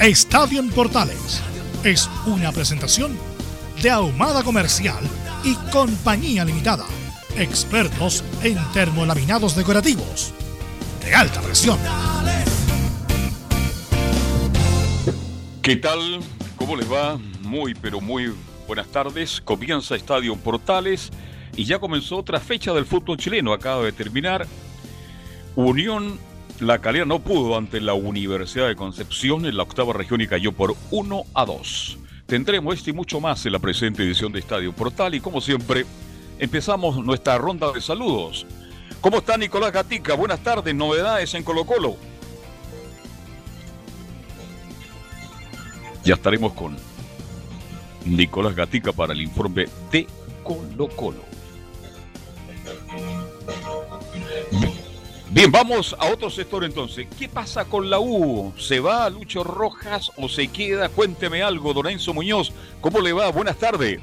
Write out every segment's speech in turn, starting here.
Estadio Portales es una presentación de Ahumada Comercial y Compañía Limitada. Expertos en termolaminados decorativos de alta presión. ¿Qué tal? ¿Cómo les va? Muy, pero muy buenas tardes. Comienza Estadio Portales y ya comenzó otra fecha del fútbol chileno. Acaba de terminar. Unión La Calera no pudo ante la Universidad de Concepción en la octava región y cayó por 1 a 2. Tendremos este y mucho más en la presente edición de Estadio Portal y como siempre empezamos nuestra ronda de saludos. ¿Cómo está Nicolás Gatica? Buenas tardes, novedades en Colo Colo. Ya estaremos con Nicolás Gatica para el informe de Colo Colo. Bien, vamos a otro sector entonces. ¿Qué pasa con la U? ¿Se va Lucho Rojas o se queda? Cuénteme algo, don Enzo Muñoz. ¿Cómo le va? Buenas tardes.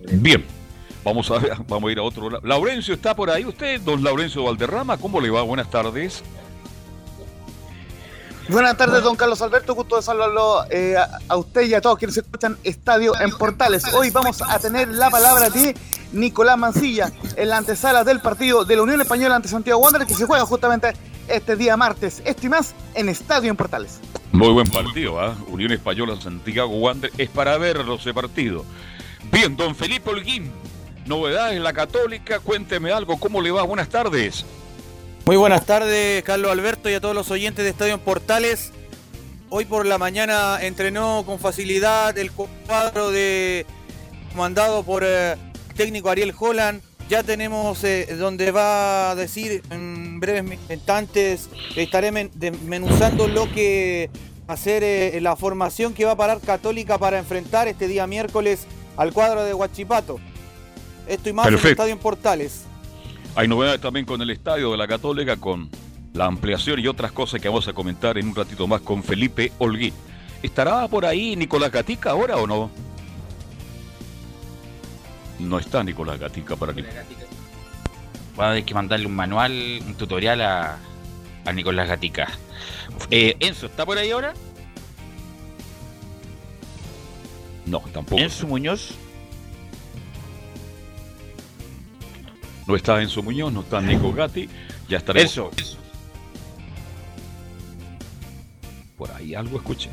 Bien, vamos a, vamos a ir a otro lado. Laurencio está por ahí. ¿Usted, don Laurencio Valderrama? ¿Cómo le va? Buenas tardes. Buenas tardes, don Carlos Alberto. Gusto de saludarlo eh, a, usted y a todos quienes escuchan Estadio en Portales. Hoy vamos a tener la palabra de Nicolás Mancilla en la antesala del partido de la Unión Española ante Santiago Wanderers que se juega justamente este día martes. Esto y más en Estadio en Portales. Muy buen partido, ¿ah? Unión Española Santiago Wanderers. Es para verlo ese partido. Bien, don Felipe Holguín. Novedades en la Católica. Cuénteme algo. ¿Cómo le va? Buenas tardes. Muy buenas tardes, Carlos Alberto y a todos los oyentes de Estadio Portales. Hoy por la mañana entrenó con facilidad el cuadro de comandado por el eh, técnico Ariel Holland. Ya tenemos eh, donde va a decir en breves instantes, estaré desmenuzando lo que va a ser eh, la formación que va a parar Católica para enfrentar este día miércoles al cuadro de Huachipato. Esto y más en Estadio Portales. Hay novedades también con el estadio de la Católica, con la ampliación y otras cosas que vamos a comentar en un ratito más con Felipe Holguín. ¿Estará por ahí Nicolás Gatica ahora o no? No está Nicolás Gatica para mí. Va a haber que mandarle un manual, un tutorial a, a Nicolás Gatica. Eh, Enzo, ¿está por ahí ahora? No, tampoco. Enzo Muñoz. No está Enzo Muñoz, no está Nico Gatti. Ya estaremos. Eso. Por ahí algo escuché.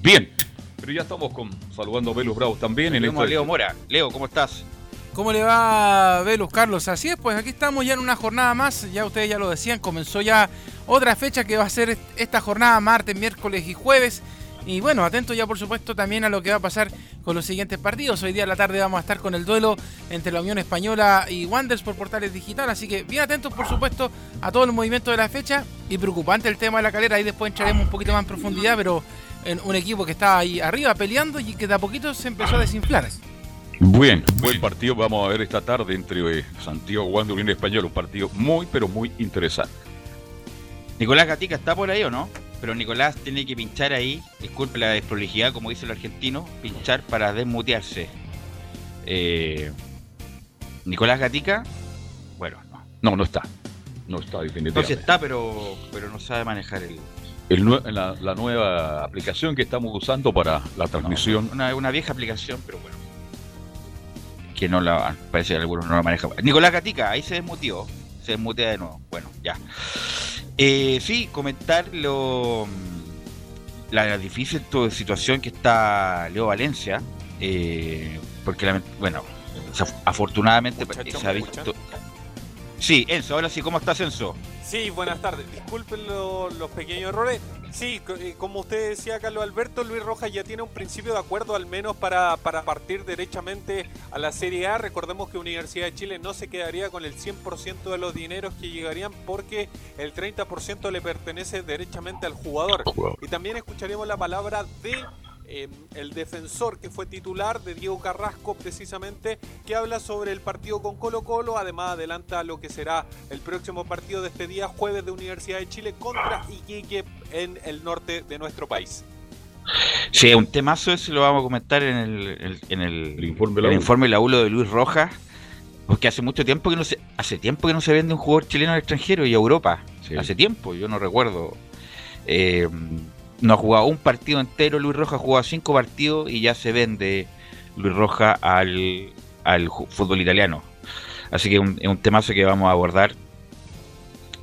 Bien. Pero ya estamos con saludando a Velus Bravo también. En. Leo Mora. Leo, ¿cómo estás? ¿Cómo le va Velus Carlos? Así es, pues aquí estamos ya en una jornada más. Ya ustedes ya lo decían, comenzó ya otra fecha que va a ser esta jornada martes, miércoles y jueves. Y bueno, atento ya por supuesto también a lo que va a pasar con los siguientes partidos. Hoy día a la tarde vamos a estar con el duelo entre la Unión Española y Wanders por Portales Digital. Así que bien atentos por supuesto a todo el movimiento de la fecha. Y preocupante el tema de la calera. Ahí después entraremos un poquito más en profundidad. Pero en un equipo que está ahí arriba peleando y que de a poquito se empezó a desinflar. Bien, buen partido vamos a ver esta tarde entre eh, Santiago Wanderers y Unión Española. Un partido muy pero muy interesante. Nicolás Gatica está por ahí o no? Pero Nicolás tiene que pinchar ahí, disculpe la desprolijidad, como dice el argentino, pinchar para desmutearse. Eh, Nicolás Gatica, bueno, no. No, no está. No está definitivamente. Entonces está, pero, pero no sabe manejar el... la, nueva aplicación que estamos usando para la transmisión. una, una, vieja aplicación, pero bueno. que no la, parece que algunos no la manejan. Nicolás Gatica, ahí se desmutió, se desmutea de nuevo. Bueno, ya. Eh, sí, comentar lo, la difícil situación que está Leo Valencia, eh, porque, bueno, afortunadamente se ha visto... Sí, Enzo, ahora sí, ¿cómo estás, Enzo? Sí, buenas tardes. Disculpen los pequeños errores. Sí, eh, como usted decía, Carlos Alberto, Luis Rojas ya tiene un principio de acuerdo al menos para, para partir derechamente a la Serie A. Recordemos que Universidad de Chile no se quedaría con el 100% de los dineros que llegarían porque el 30% le pertenece derechamente al jugador. Y también escucharíamos la palabra de Em, el defensor que fue titular de Diego Carrasco precisamente, que habla sobre el partido con Colo Colo, además adelanta lo que será el próximo partido de este día, jueves de Universidad de Chile contra Iquique en el norte de nuestro país. Sí, un temazo ese lo vamos a comentar en el, en el, informe, el informe de Luis Rojas, porque hace mucho tiempo que no se, hace tiempo que no se vende un jugador chileno al extranjero y a Europa. Hace tiempo, yo no recuerdo. Eh, no ha jugado un partido entero, Luis Roja ha jugado cinco partidos y ya se vende Luis Roja al, fútbol italiano. Así que es un, temazo que vamos a abordar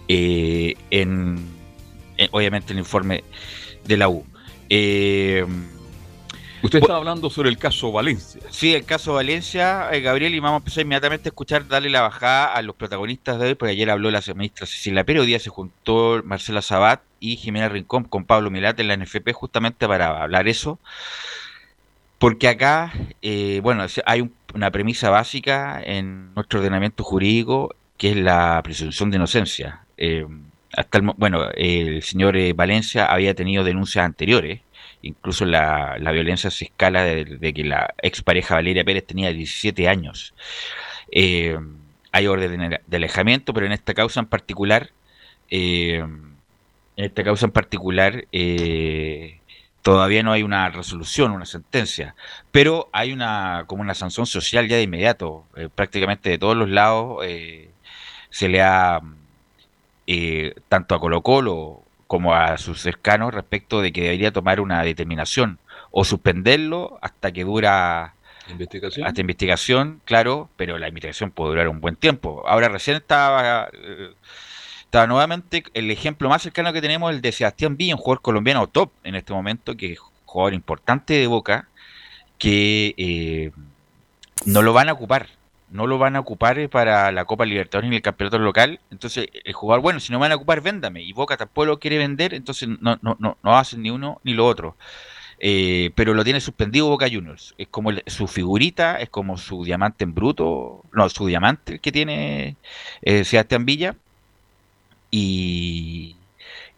eh, en, obviamente el informe de la U. Eh, Usted estaba hablando sobre el caso Valencia. Sí, el caso Valencia, eh, Gabriel, y vamos a empezar inmediatamente a escuchar, darle la bajada a los protagonistas de hoy, porque ayer habló la ministra Cecilia Pérez, hoy día se juntó Marcela Sabat y Jimena Rincón con Pablo Milate en la NFP justamente para hablar eso. Porque acá, eh, bueno, hay una premisa básica en nuestro ordenamiento jurídico que es la presunción de inocencia. Eh, hasta el, bueno, el señor Valencia había tenido denuncias anteriores Incluso la, violencia se escala de, que la expareja Valeria Pérez tenía 17 años. Eh, hay orden de alejamiento, pero en esta causa en particular, eh, en esta causa en particular, eh, todavía no hay una resolución, una sentencia, pero hay una como una sanción social ya de inmediato, prácticamente de todos los lados se le ha tanto a Colo Colo como a sus cercanos respecto de que debería tomar una determinación o suspenderlo hasta que dura ¿Investigación? hasta investigación, claro, pero la investigación puede durar un buen tiempo. Ahora recién estaba estaba nuevamente el ejemplo más cercano que tenemos el de Sebastián Villa, un jugador colombiano top en este momento, que es jugador importante de Boca, que eh, no lo van a ocupar no lo van a ocupar eh, para la Copa Libertadores ni el campeonato local. Entonces, el jugador, bueno, si no van a ocupar, véndame. Y Boca tampoco lo quiere vender, entonces no, no, no, no hacen ni uno ni lo otro. Eh, pero lo tiene suspendido Boca Juniors. Es como su figurita, es como su diamante en bruto, no, su diamante que tiene Sebastián Villa. Y,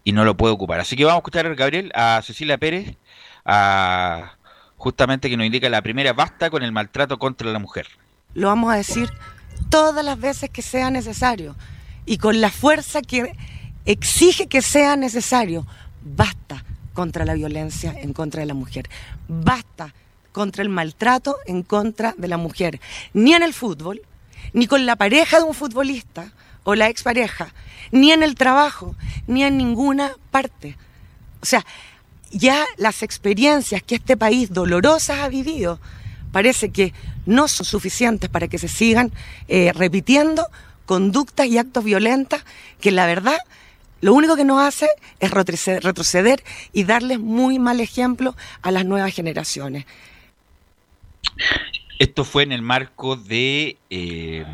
no lo puede ocupar. Así que vamos a escuchar, Gabriel, a Cecilia Pérez, a, justamente que nos indica la primera basta con el maltrato contra la mujer lo vamos a decir todas las veces que sea necesario y con la fuerza que exige que sea necesario. Basta contra la violencia en contra de la mujer. Basta contra el maltrato en contra de la mujer. Ni en el fútbol, ni con la pareja de un futbolista o la expareja, ni en el trabajo, ni en ninguna parte. O sea, ya las experiencias que este país dolorosas ha vivido, parece que no son suficientes para que se sigan eh, repitiendo conductas y actos violentos que la verdad lo único que nos hace es retroceder y darles muy mal ejemplo a las nuevas generaciones. Esto fue en el marco de eh,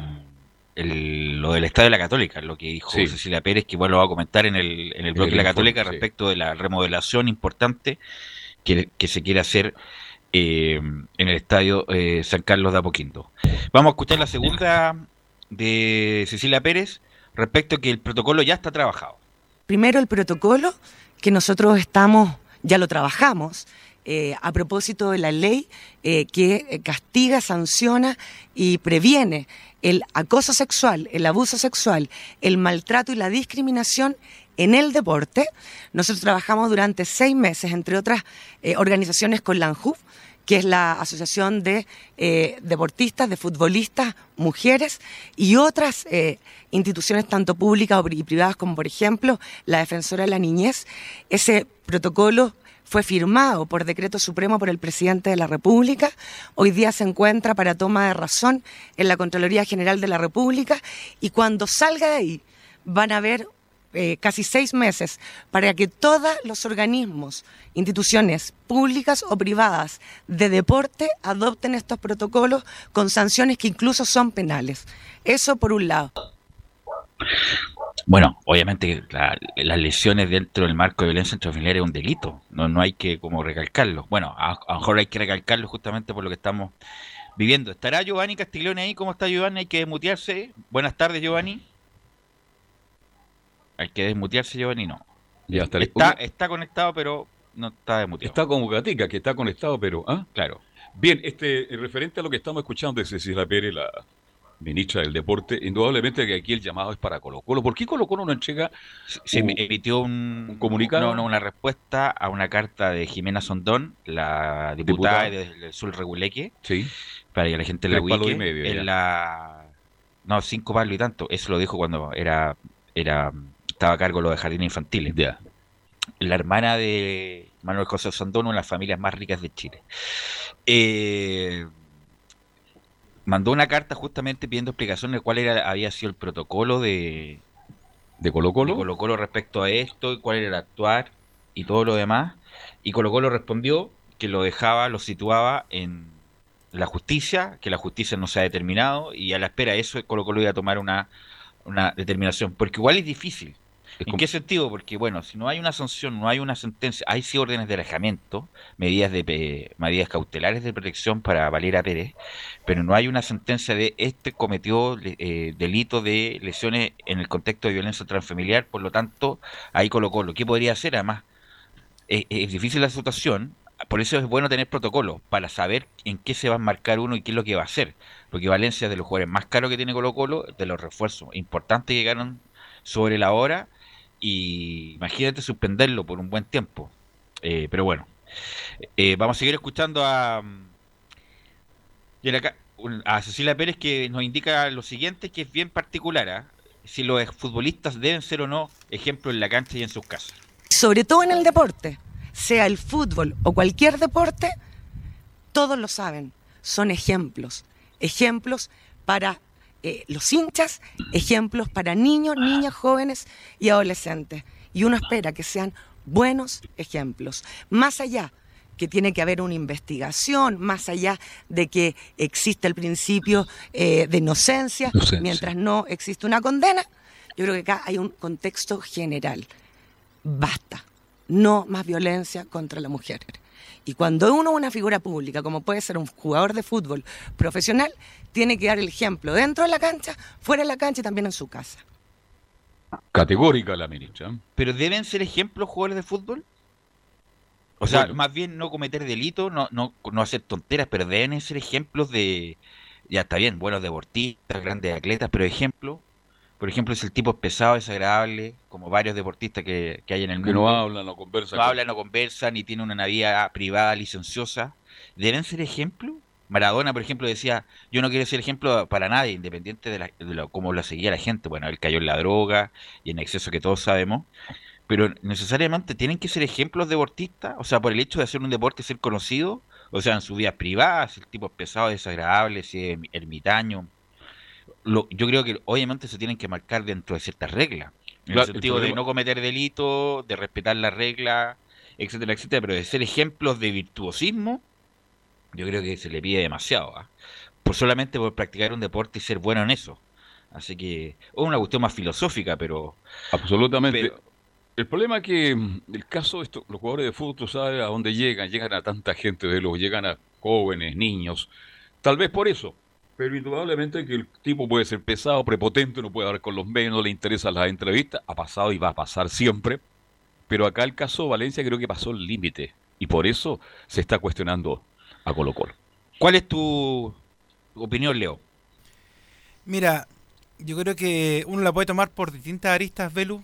lo del Estado de la Católica, lo que dijo Cecilia Pérez, que igual lo va a comentar en el, en el bloque de la Católica respecto de la remodelación importante que, que se quiere hacer eh, en el estadio eh, San Carlos de Apoquindo. Vamos a escuchar la segunda de Cecilia Pérez respecto a que el protocolo ya está trabajado. Primero el protocolo que nosotros estamos, ya lo trabajamos, eh, a propósito de la ley que castiga, sanciona y previene el acoso sexual, el abuso sexual, el maltrato y la discriminación en el deporte. Nosotros trabajamos durante seis meses, entre otras organizaciones, con la que es la Asociación de eh, Deportistas, de Futbolistas, Mujeres y otras eh, instituciones tanto públicas y privadas como por ejemplo la Defensora de la Niñez. Ese protocolo fue firmado por decreto supremo por el presidente de la República. Hoy día se encuentra para toma de razón en la Contraloría General de la República y cuando salga de ahí van a haber eh, casi seis meses para que todos los organismos, instituciones públicas o privadas de deporte adopten estos protocolos con sanciones que incluso son penales. Eso por un lado. Bueno, obviamente las lesiones dentro del marco de violencia intrafamiliar es un delito, no, no hay que como recalcarlo. Bueno, a, lo mejor hay que recalcarlo justamente por lo que estamos viviendo. ¿Estará Giovanni Castiglione ahí? ¿Cómo está Giovanni? Hay que desmutearse. Buenas tardes, Giovanni. Hay que desmutearse, Giovanni, no. Ya está, está, está conectado, pero no está desmuteado. Está como Gatica, que está conectado, pero... ¿ah? Claro. Bien, este, referente a lo que estamos escuchando de Cecilia Pérez, la, ministra del Deporte, indudablemente que aquí el llamado es para Colo Colo. ¿Por qué Colo Colo no entrega? Se emitió un, comunicado, no, una respuesta a una carta de Jimena Sondón, la diputada, del Sur Reguleque, sí. para que la gente la ubique. en la no cinco palos y tanto. Eso lo dijo cuando era era estaba a cargo de los de jardines infantiles. Ya. La hermana de Manuel José Sondón, una de las familias más ricas de Chile. Eh, mandó una carta justamente pidiendo explicaciones de cuál era, había sido el protocolo de, de Colo Colo. Colo respecto a esto, y cuál era el actuar y todo lo demás. Y Colo Colo respondió que lo dejaba, lo situaba en la justicia, que la justicia no se ha determinado y a la espera de eso Colo Colo iba a tomar una, una determinación. Porque igual es difícil. ¿En qué sentido? Porque, bueno, si no hay una sanción, no hay una sentencia, hay sí órdenes de alejamiento, medidas de medidas cautelares de protección para Valera Pérez, pero no hay una sentencia de este cometió eh, delito de lesiones en el contexto de violencia transfamiliar, por lo tanto, ahí colocó lo que podría hacer? Además, es difícil la situación, por eso es bueno tener protocolos, para saber en qué se va a marcar uno y qué es lo que va a hacer. Porque Valencia es de los jugadores más caros que tiene Colo Colo, de los refuerzos importantes que llegaron sobre la hora y imagínate suspenderlo por un buen tiempo. Eh, pero bueno, eh, vamos a seguir escuchando a, a Cecilia Pérez que nos indica lo siguiente, que es bien particular, ¿ah? si los futbolistas deben ser o no ejemplos en la cancha y en sus casas. Sobre todo en el deporte, sea el fútbol o cualquier deporte, todos lo saben, son ejemplos, ejemplos para eh, los hinchas ejemplos para niños, niñas, jóvenes y adolescentes. Y uno espera que sean buenos ejemplos. Más allá que tiene que haber una investigación, más allá de que existe el principio eh, de inocencia, mientras no existe una condena, yo creo que acá hay un contexto general. Basta. No más violencia contra la mujer. Y cuando uno es una figura pública, como puede ser un jugador de fútbol profesional, tiene que dar el ejemplo dentro de la cancha, fuera de la cancha y también en su casa. Categórica la ministra. ¿Pero deben ser ejemplos jugadores de fútbol? O sea, más bien no cometer delitos, no, no, no hacer tonteras, pero deben ser ejemplos de... Ya está bien, buenos deportistas, grandes atletas, pero ejemplos por ejemplo, es el tipo pesado, desagradable, como varios deportistas que, hay en el mundo. Que no hablan, no conversan. No hablan, no conversan, ni tienen una vida privada licenciosa. ¿Deben ser ejemplo? Maradona, por ejemplo, decía, yo no quiero ser ejemplo para nadie, independiente de, lo, cómo lo seguía la gente. Bueno, él cayó en la droga y en exceso que todos sabemos. Pero necesariamente tienen que ser ejemplos deportistas, o sea, por el hecho de hacer un deporte, ser conocido, o sea, en su vida privada, si el tipo es pesado, desagradable, si es ermitaño, yo creo que obviamente se tienen que marcar dentro de ciertas reglas. En el sentido de no cometer delitos, de respetar las reglas, etcétera, etcétera, pero de ser ejemplos de virtuosismo, yo creo que se le pide demasiado. ¿ah? Por solamente por practicar un deporte y ser bueno en eso. Así que es una cuestión más filosófica, pero... Absolutamente. El problema es que el caso de estos, los jugadores de fútbol, tú sabes a dónde llegan, llegan a tanta gente de los, llegan a jóvenes, niños. Tal vez por eso, pero indudablemente que el tipo puede ser pesado, prepotente, no puede hablar con los medios, no le interesan las entrevistas, ha pasado y va a pasar siempre. Pero acá el caso Valencia creo que pasó el límite y por eso se está cuestionando a Colo Colo. ¿Cuál es tu opinión, Leo? Mira, yo creo que uno la puede tomar por distintas aristas, Velu.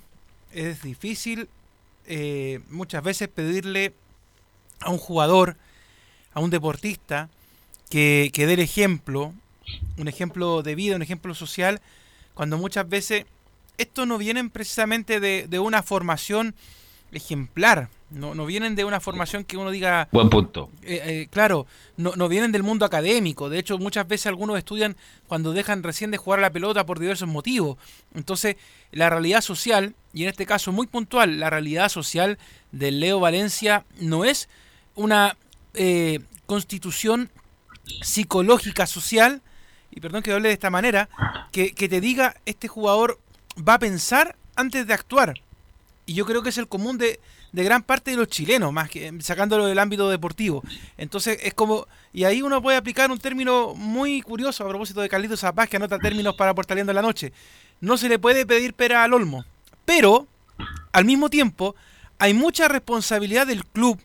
Es difícil eh, muchas veces pedirle a un jugador, a un deportista, que, que dé el ejemplo un ejemplo de vida, un ejemplo social, cuando muchas veces esto no viene precisamente de, una formación ejemplar, No, no vienen de una formación que uno diga... Buen punto. Eh, eh, claro, no, no vienen del mundo académico. De hecho, muchas veces algunos estudian cuando dejan recién de jugar a la pelota por diversos motivos. Entonces, la realidad social, y en este caso muy puntual, la realidad social de Leo Valencia no es una eh, constitución psicológica social, y perdón que hable de esta manera, que, que te diga este jugador va a pensar antes de actuar. Y yo creo que es el común de, de gran parte de los chilenos, más que sacándolo del ámbito deportivo. Entonces es como, y ahí uno puede aplicar un término muy curioso a propósito de Carlitos Zapaz, que anota términos para Portaleando en la Noche. No se le puede pedir pera al olmo, pero al mismo tiempo hay mucha responsabilidad del club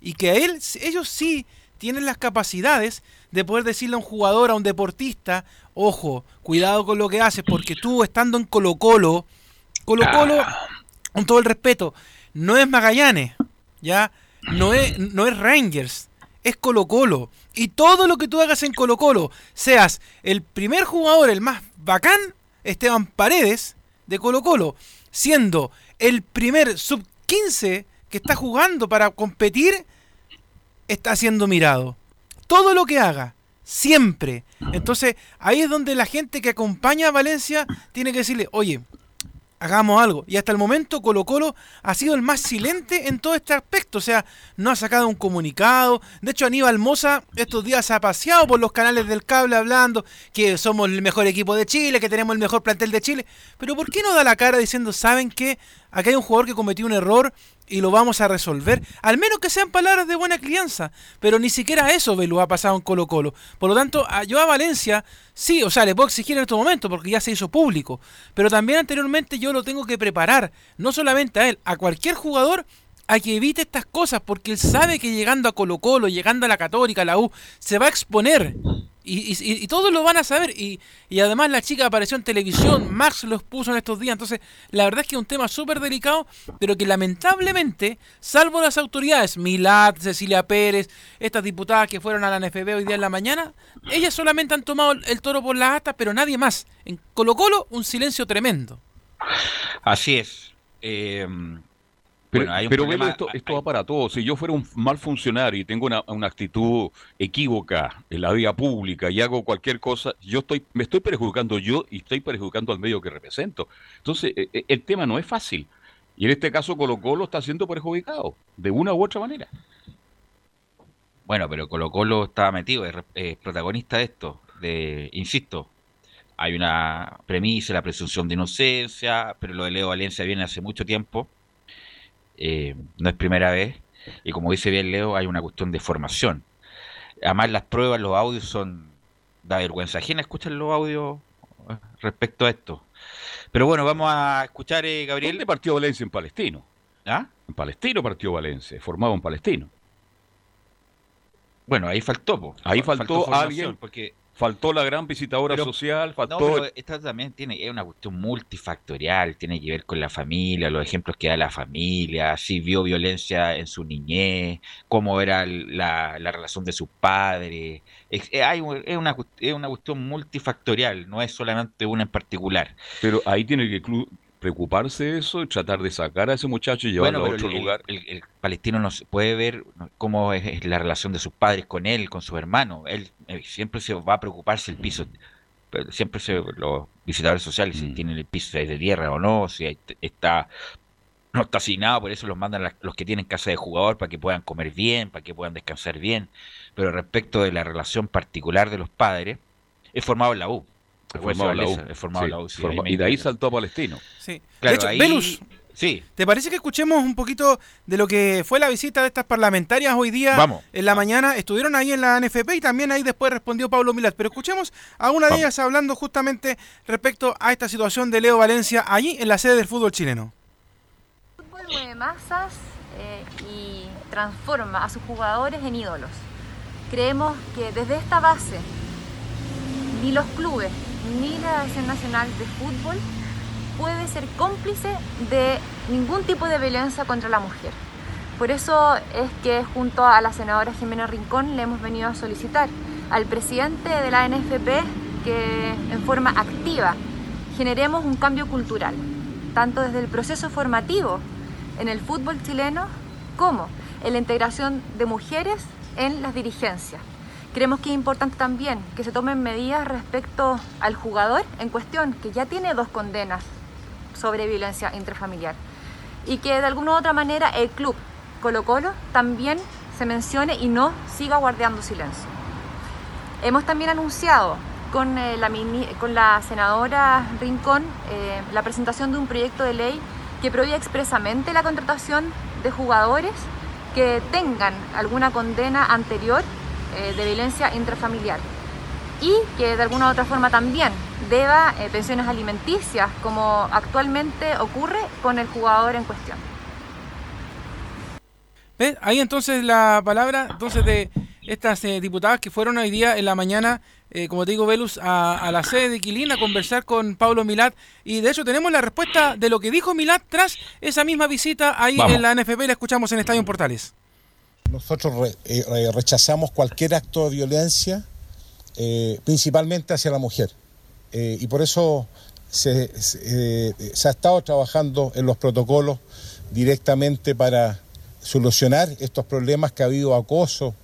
y que a él, ellos sí tienen las capacidades de poder decirle a un jugador, a un deportista, ojo, cuidado con lo que haces, porque tú estando en Colo Colo, Colo Colo, con todo el respeto, no es Magallanes, ¿ya? No es, no es Rangers, es Colo Colo. Y todo lo que tú hagas en Colo Colo, seas el primer jugador, el más bacán, Esteban Paredes, de Colo Colo, siendo el primer sub 15 que está jugando para competir, está siendo mirado. Todo lo que haga, siempre. Entonces, ahí es donde la gente que acompaña a Valencia tiene que decirle, oye, hagamos algo. Y hasta el momento Colo Colo ha sido el más silente en todo este aspecto. O sea, no ha sacado un comunicado. De hecho, Aníbal Moza estos días ha paseado por los canales del cable hablando que somos el mejor equipo de Chile, que tenemos el mejor plantel de Chile. Pero ¿por qué no da la cara diciendo, saben que acá hay un jugador que cometió un error y lo vamos a resolver. Al menos que sean palabras de buena crianza. Pero ni siquiera eso Velu ha pasado en Colo Colo. Por lo tanto, a, yo a Valencia, sí, o sea, le puedo exigir en este momento porque ya se hizo público. Pero también anteriormente yo lo tengo que preparar. No solamente a él, a cualquier jugador a que evite estas cosas porque él sabe que llegando a Colo Colo, llegando a la Católica, a la U, se va a exponer. Y, todos lo van a saber. Y, y, además la chica apareció en televisión, Max lo expuso en estos días. Entonces, la verdad es que es un tema súper delicado, pero que lamentablemente, salvo las autoridades, Milad, Cecilia Pérez, estas diputadas que fueron a la NFB hoy día en la mañana, ellas solamente han tomado el toro por las astas, pero nadie más. En Colo Colo, un silencio tremendo. Así es. Eh, pero, esto, esto va para todos. Si yo fuera un mal funcionario y tengo una, actitud equívoca en la vía pública y hago cualquier cosa, yo estoy, me estoy perjudicando yo y estoy perjudicando al medio que represento. Entonces, e, e, el tema no es fácil. Y en este caso Colo Colo está siendo perjudicado, de una u otra manera. Bueno, pero Colo Colo está metido, es, protagonista de esto. De, insisto, hay una premisa, la presunción de inocencia, pero lo de Leo Valencia viene hace mucho tiempo eh, no es primera vez, y como dice bien Leo, hay una cuestión de formación. Además, las pruebas, los audios son. da vergüenza ajena escuchar los audios eh, respecto a esto. Pero bueno, vamos a escuchar, eh, Gabriel. ¿Dónde partió Valencia en Palestino? ¿Ah? En Palestino partió Valencia, formado en Palestino. Bueno, ahí faltó, ahí faltó, alguien, porque Faltó la gran visitadora social, faltó... No, pero esta también tiene, es una cuestión multifactorial, tiene que ver con la familia, los ejemplos que da la familia, si vio violencia en su niñez, cómo era la, relación de sus padres. Es, hay, es, una, es una cuestión multifactorial, no es solamente una en particular. Pero ahí tiene que preocuparse de eso tratar de sacar a ese muchacho y llevarlo a otro lugar. El, palestino no puede ver cómo es, la relación de sus padres con él, con su hermano. Él, eh, siempre se va a preocuparse el piso. Siempre se, los visitadores sociales, si mm. tienen el piso de tierra o no, si está no está asignado, por eso los mandan los que tienen casa de jugador para que puedan comer bien, para que puedan descansar bien. Pero respecto de la relación particular de los padres, es formado en la U y de ahí saltó a Palestino. Sí. de hecho, Velus, sí. ¿te parece que escuchemos un poquito de lo que fue la visita de estas parlamentarias hoy día en la mañana? Estuvieron ahí en la NFP y también ahí después respondió Pablo Milat. Pero escuchemos a una de ellas hablando justamente respecto a esta situación de Leo Valencia allí en la sede del fútbol chileno. El fútbol mueve masas eh, y transforma a sus jugadores en ídolos. Creemos que desde esta base ni los clubes ni la Asociación Nacional de Fútbol puede ser cómplice de ningún tipo de violencia contra la mujer. Por eso es que junto a la senadora Jimena Rincón le hemos venido a solicitar al presidente de la NFP que en forma activa generemos un cambio cultural, tanto desde el proceso formativo en el fútbol chileno como en la integración de mujeres en las dirigencias. Creemos que es importante también que se tomen medidas respecto al jugador en cuestión, que ya tiene dos condenas sobre violencia intrafamiliar, y que de alguna u otra manera el club Colo Colo también se mencione y no siga guardando silencio. Hemos también anunciado con, eh, la, con la senadora Rincón eh, la presentación de un proyecto de ley que prohíbe expresamente la contratación de jugadores que tengan alguna condena anterior eh, de violencia intrafamiliar y que de alguna u otra forma también deba eh, pensiones alimenticias como actualmente ocurre con el jugador en cuestión. ¿Ves? Ahí entonces la palabra entonces de estas eh, diputadas que fueron hoy día en la mañana, como te digo, Velus, a, la sede de Quilín a conversar con Pablo Milat. Y de hecho tenemos la respuesta de lo que dijo Milat tras esa misma visita ahí en la NFP. La escuchamos en Estadio Portales. Nosotros eh, rechazamos cualquier acto de violencia, eh, principalmente hacia la mujer. Eh, y por eso se, ha estado trabajando en los protocolos directamente para solucionar estos problemas que ha habido acoso,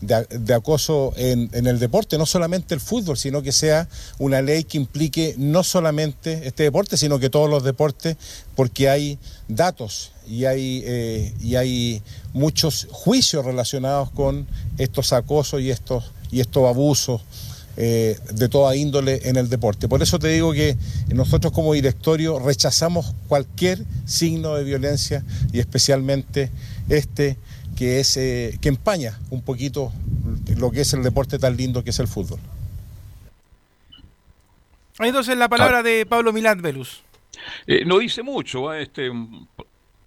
de, acoso en, el deporte, no solamente el fútbol, sino que sea una ley que implique no solamente este deporte, sino que todos los deportes, porque hay datos y hay, eh, y hay muchos juicios relacionados con estos acosos y estos, y estos abusos. Eh, de toda índole en el deporte. Por eso te digo que nosotros como directorio rechazamos cualquier signo de violencia y especialmente este que, es, eh, que empaña un poquito lo que es el deporte tan lindo que es el fútbol. Entonces la palabra de Pablo Milán Velus. Eh, no dice mucho, ¿eh? este,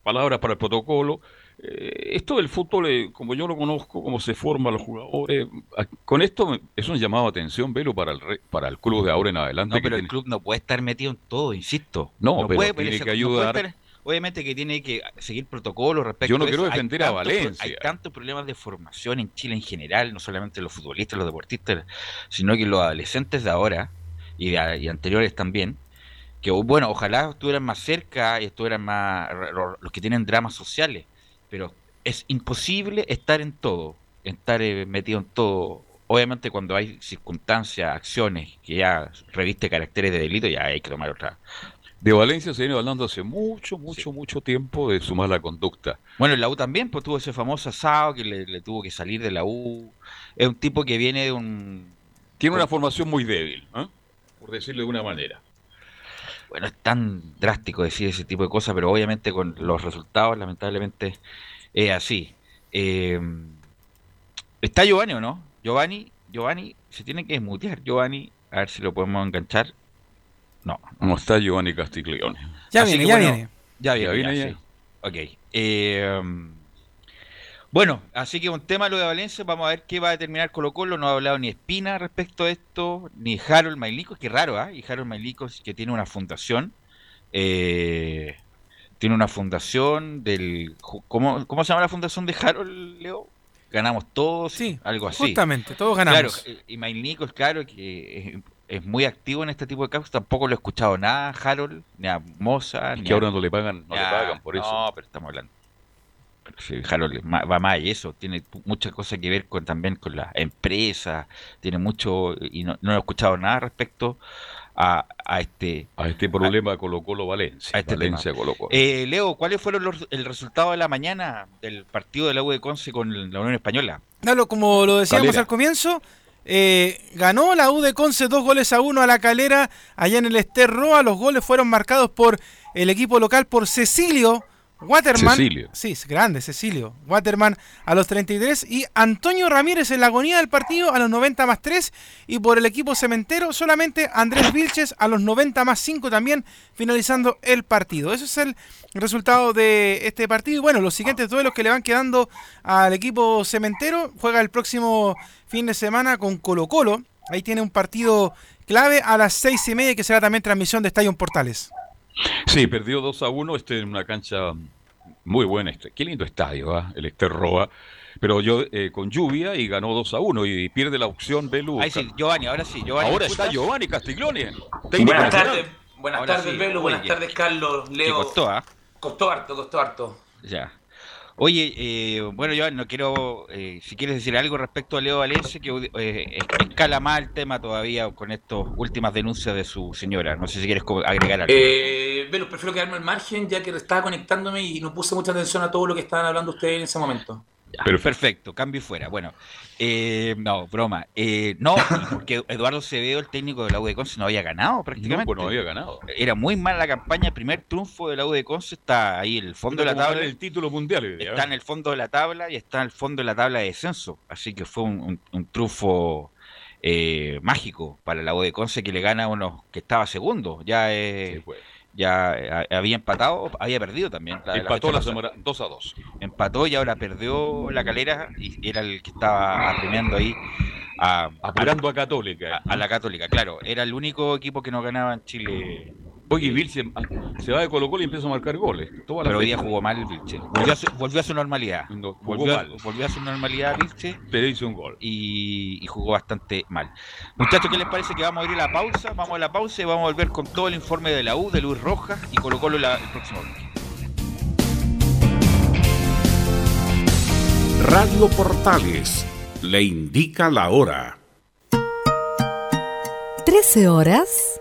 palabras para el protocolo. esto del fútbol, como yo lo conozco, cómo se forman los jugadores, con esto es un llamado de atención, Velo, para el, para el club de ahora en adelante. No, pero el club no puede estar metido en todo, insisto. No, pero tiene que ayudar. Obviamente que tiene que seguir protocolos respecto Yo no quiero defender a Valencia. Hay tantos problemas de formación en Chile en general, no solamente los futbolistas, los deportistas, sino que los adolescentes de ahora y, de, anteriores también, que bueno, ojalá estuvieran más cerca y estuvieran más los que tienen dramas sociales, pero es imposible estar en todo, estar eh, metido en todo. Obviamente cuando hay circunstancias, acciones que ya reviste caracteres de delito, ya hay que tomar otra, de Valencia se viene hablando hace mucho, mucho, mucho tiempo de su mala conducta. Bueno, la U también, pues tuvo ese famoso asado que le, tuvo que salir de la U. Es un tipo que viene de un... Tiene una formación muy débil, ¿eh? por decirlo de una manera. Bueno, es tan drástico decir ese tipo de cosas, pero obviamente con los resultados, lamentablemente, es así. Eh, ¿Está Giovanni o no? Giovanni, Giovanni, se tiene que desmutear. Giovanni, a ver si lo podemos enganchar. No, no está Giovanni Castiglione. Ya viene, ya viene. Ya viene, ya Ok. Eh, bueno, así que un tema lo de Valencia, vamos a ver qué va a determinar Colo Colo, no ha hablado ni Espina respecto a esto, ni Harold Mailicos, que raro, ¿ah? Y Harold Mailicos que tiene una fundación, eh, tiene una fundación del... ¿cómo, ¿Cómo se llama la fundación de Harold, Leo? Ganamos todos, sí, algo así. Justamente, todos ganamos. Claro, y Mailicos, claro, que es muy activo en este tipo de casos. Tampoco lo he escuchado nada a Harold, ni a Moza. ni que ahora no le pagan, no le pagan por eso. No, pero estamos hablando. Harold va más y eso, tiene muchas cosas que ver con también con la empresa, tiene mucho, y no, no he escuchado nada respecto a, este a este problema Colo Colo Valencia. este Valencia Colo -Colo. Eh, Leo, ¿cuáles fueron los, el resultado de la mañana del partido de la U de Conce con la Unión Española? Claro, como lo decíamos al comienzo, eh, ganó la U de Conce dos goles a uno a la calera allá en el Esterroa. Los goles fueron marcados por el equipo local por Cecilio Waterman. Cecilio. Sí, grande, Cecilio. Waterman a los 33 y Antonio Ramírez en la agonía del partido a los 90 más 3. Y por el equipo cementero solamente Andrés Vilches a los 90 más 5 también finalizando el partido. Ese es el resultado de este partido. Y bueno, los siguientes duelos que le van quedando al equipo cementero. Juega el próximo fin de semana con Colo Colo. Ahí tiene un partido clave a las seis y media que será también transmisión de Estadio Portales. Sí, perdió 2 a 1 este, en una cancha muy buena. Este. Qué lindo estadio, ¿eh? el Esterroa. Pero yo eh, con lluvia y ganó 2 a 1 y pierde la opción Belu. Ahí sí, Giovanni, ahora sí. Giovanni, ahora está Giovanni Castiglione. Buenas tardes, buenas tardes, Belu. Buenas tardes, Carlos, Leo. costó, ¿ah? Costó harto, costó harto. Ya. Oye, eh, bueno, yo no quiero, eh, si quieres decir algo respecto a Leo Valencia, que eh, escala más el tema todavía con estas últimas denuncias de su señora. No sé si quieres agregar algo. Eh, bueno, prefiero quedarme al margen ya que estaba conectándome y no puse mucha atención a todo lo que estaban hablando ustedes en ese momento. Pero perfecto, cambio fuera. Bueno, eh, no, broma. Eh, no, porque Eduardo Acevedo, el técnico de la U de Conce, no había ganado prácticamente. No, pues no había ganado. Era muy mala la campaña. El primer triunfo de la U de Conce está ahí en el fondo de la tabla. El título mundial. Está en el fondo de la tabla y está en el fondo de la tabla de descenso. Así que fue un, triunfo eh, mágico para la U de Conce que le gana a uno que estaba segundo. Ya es ya eh, había empatado, había perdido también. Empató la, semana 2 a 2. Empató y ahora perdió la calera y era el que estaba apremiando ahí. A, Apurando a, Católica. A, la Católica, claro. Era el único equipo que no ganaba en Chile Oye, Vilche ah, se, va de Colo Colo y empieza a marcar goles. Pero hoy día jugó mal el Vilche. Volvió a su, normalidad. volvió, a, su normalidad Vilche. Pero hizo un gol. Y, jugó bastante mal. Muchachos, ¿qué les parece que vamos a ir a la pausa? Vamos a la pausa y vamos a volver con todo el informe de la U, de Luis Rojas y Colo Colo el próximo Radio Portales le indica la hora. 13 horas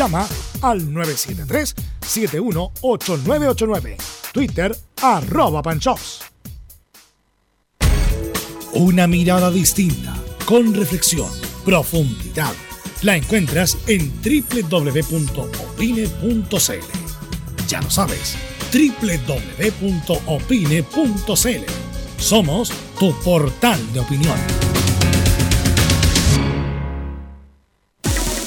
Llama al 973-718989. Twitter arroba panchops. Una mirada distinta, con reflexión, profundidad. La encuentras en www.opine.cl ya lo sabes, www.opine.cl. Somos tu portal de opinión.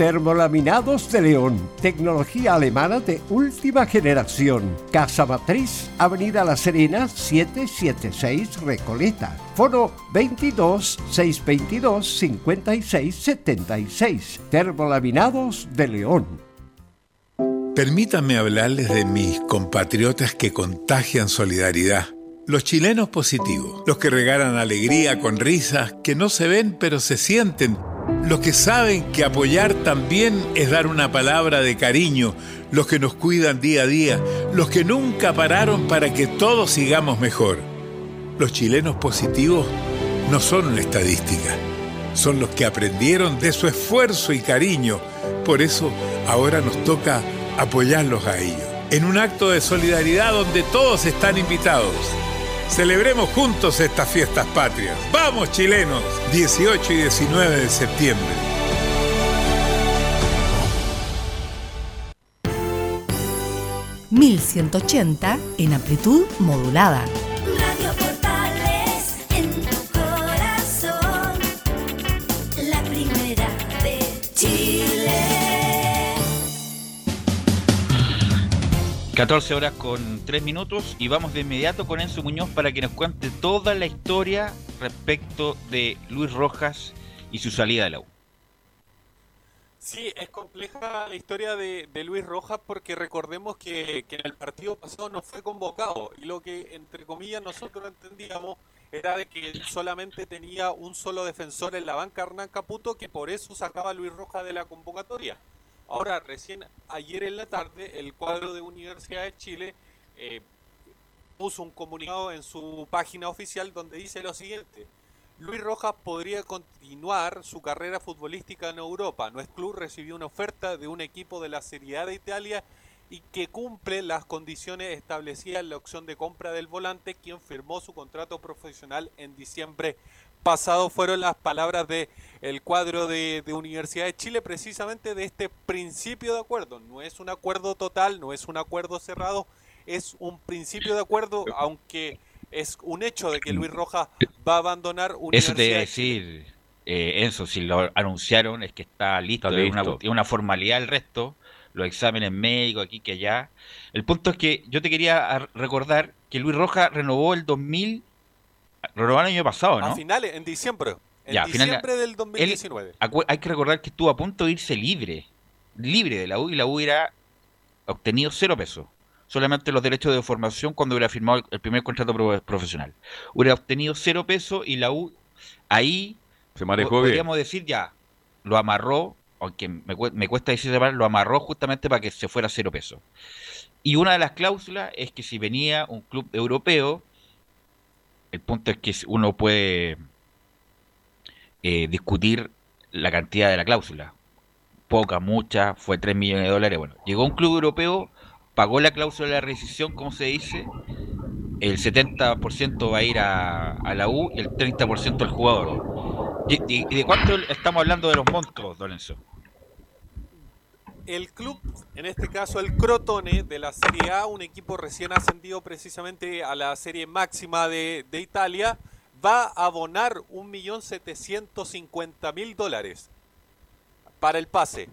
Termolaminados de León, tecnología alemana de última generación. Casa Matriz, Avenida La Serena, 776 Recoleta. Foro 22 622 5676. Termolaminados de León. Permítanme hablarles de mis compatriotas que contagian solidaridad. Los chilenos positivos, los que regalan alegría con risas que no se ven pero se sienten, los que saben que apoyar también es dar una palabra de cariño, los que nos cuidan día a día, los que nunca pararon para que todos sigamos mejor. Los chilenos positivos no son una estadística, son los que aprendieron de su esfuerzo y cariño. Por eso ahora nos toca apoyarlos a ellos, en un acto de solidaridad donde todos están invitados. Celebremos juntos estas fiestas patrias. ¡Vamos chilenos! 18 y 19 de septiembre. ...1180 en amplitud modulada. 14 horas con 3 minutos y vamos de inmediato con Enzo Muñoz para que nos cuente toda la historia respecto de Luis Rojas y su salida de la U. Sí, es compleja la historia de, Luis Rojas porque recordemos que, en el partido pasado no fue convocado y lo que entre comillas nosotros entendíamos era de que solamente tenía un solo defensor en la banca Hernán Caputo que por eso sacaba a Luis Rojas de la convocatoria. Ahora, recién ayer en la tarde, el cuadro de Universidad de Chile eh, puso un comunicado en su página oficial donde dice lo siguiente. Luis Rojas podría continuar su carrera futbolística en Europa. Nuestro club recibió una oferta de un equipo de la Serie A de Italia y que cumple las condiciones establecidas en la opción de compra del volante, quien firmó su contrato profesional en diciembre pasado fueron las palabras de el cuadro de, de, Universidad de Chile precisamente de este principio de acuerdo. No es un acuerdo total, no es un acuerdo cerrado, es un principio de acuerdo, aunque es un hecho de que Luis Rojas va a abandonar Universidad Eso te iba a decir, eh, Enzo, si lo anunciaron es que está listo, está listo. Es una, una formalidad el resto, los exámenes médicos aquí que allá. El punto es que yo te quería recordar que Luis Rojas renovó el 2000 Renovó el año pasado, ¿no? A finales, en diciembre. En diciembre del 2019. hay que recordar que estuvo a punto de irse libre. Libre de la U y la U hubiera obtenido cero pesos. Solamente los derechos de formación cuando hubiera firmado el primer contrato profesional. Hubiera obtenido cero pesos y la U ahí se manejó podríamos decir ya, lo amarró, aunque me, me cuesta decir lo amarró justamente para que se fuera cero pesos. Y una de las cláusulas es que si venía un club europeo, el punto es que uno puede eh, discutir la cantidad de la cláusula. Poca, mucha, fue 3 millones de dólares. Bueno, llegó un club europeo, pagó la cláusula de la rescisión, como se dice, el 70% va a ir a, la U y el 30% al jugador. ¿Y, de cuánto estamos hablando de los montos, Don Enzo? el club, en este caso el Crotone de la Serie A, un equipo recién ascendido precisamente a la serie máxima de, de Italia, va a abonar 1.750.000 dólares para el pase,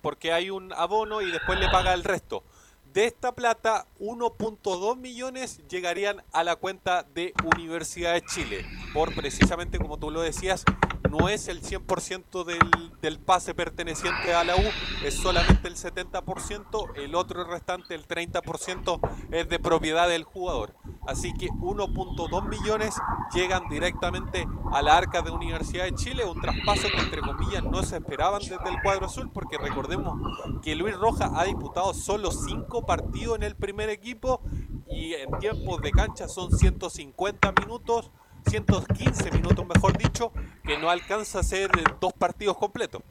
porque hay un abono y después le paga el resto. De esta plata, 1.2 millones llegarían a la cuenta de Universidad de Chile, por precisamente como tú lo decías, no es el 100% del, del pase perteneciente a la U, es solamente el 70%, el otro restante, el 30%, es de propiedad del jugador. Así que 1.2 millones llegan directamente a la arca de Universidad de Chile, un traspaso que entre comillas no se esperaban desde el cuadro azul, porque recordemos que Luis Roja ha disputado solo 5 partidos en el primer equipo y en tiempos de cancha son 150 minutos 115 minutos, mejor dicho, que no alcanza a ser dos partidos completos.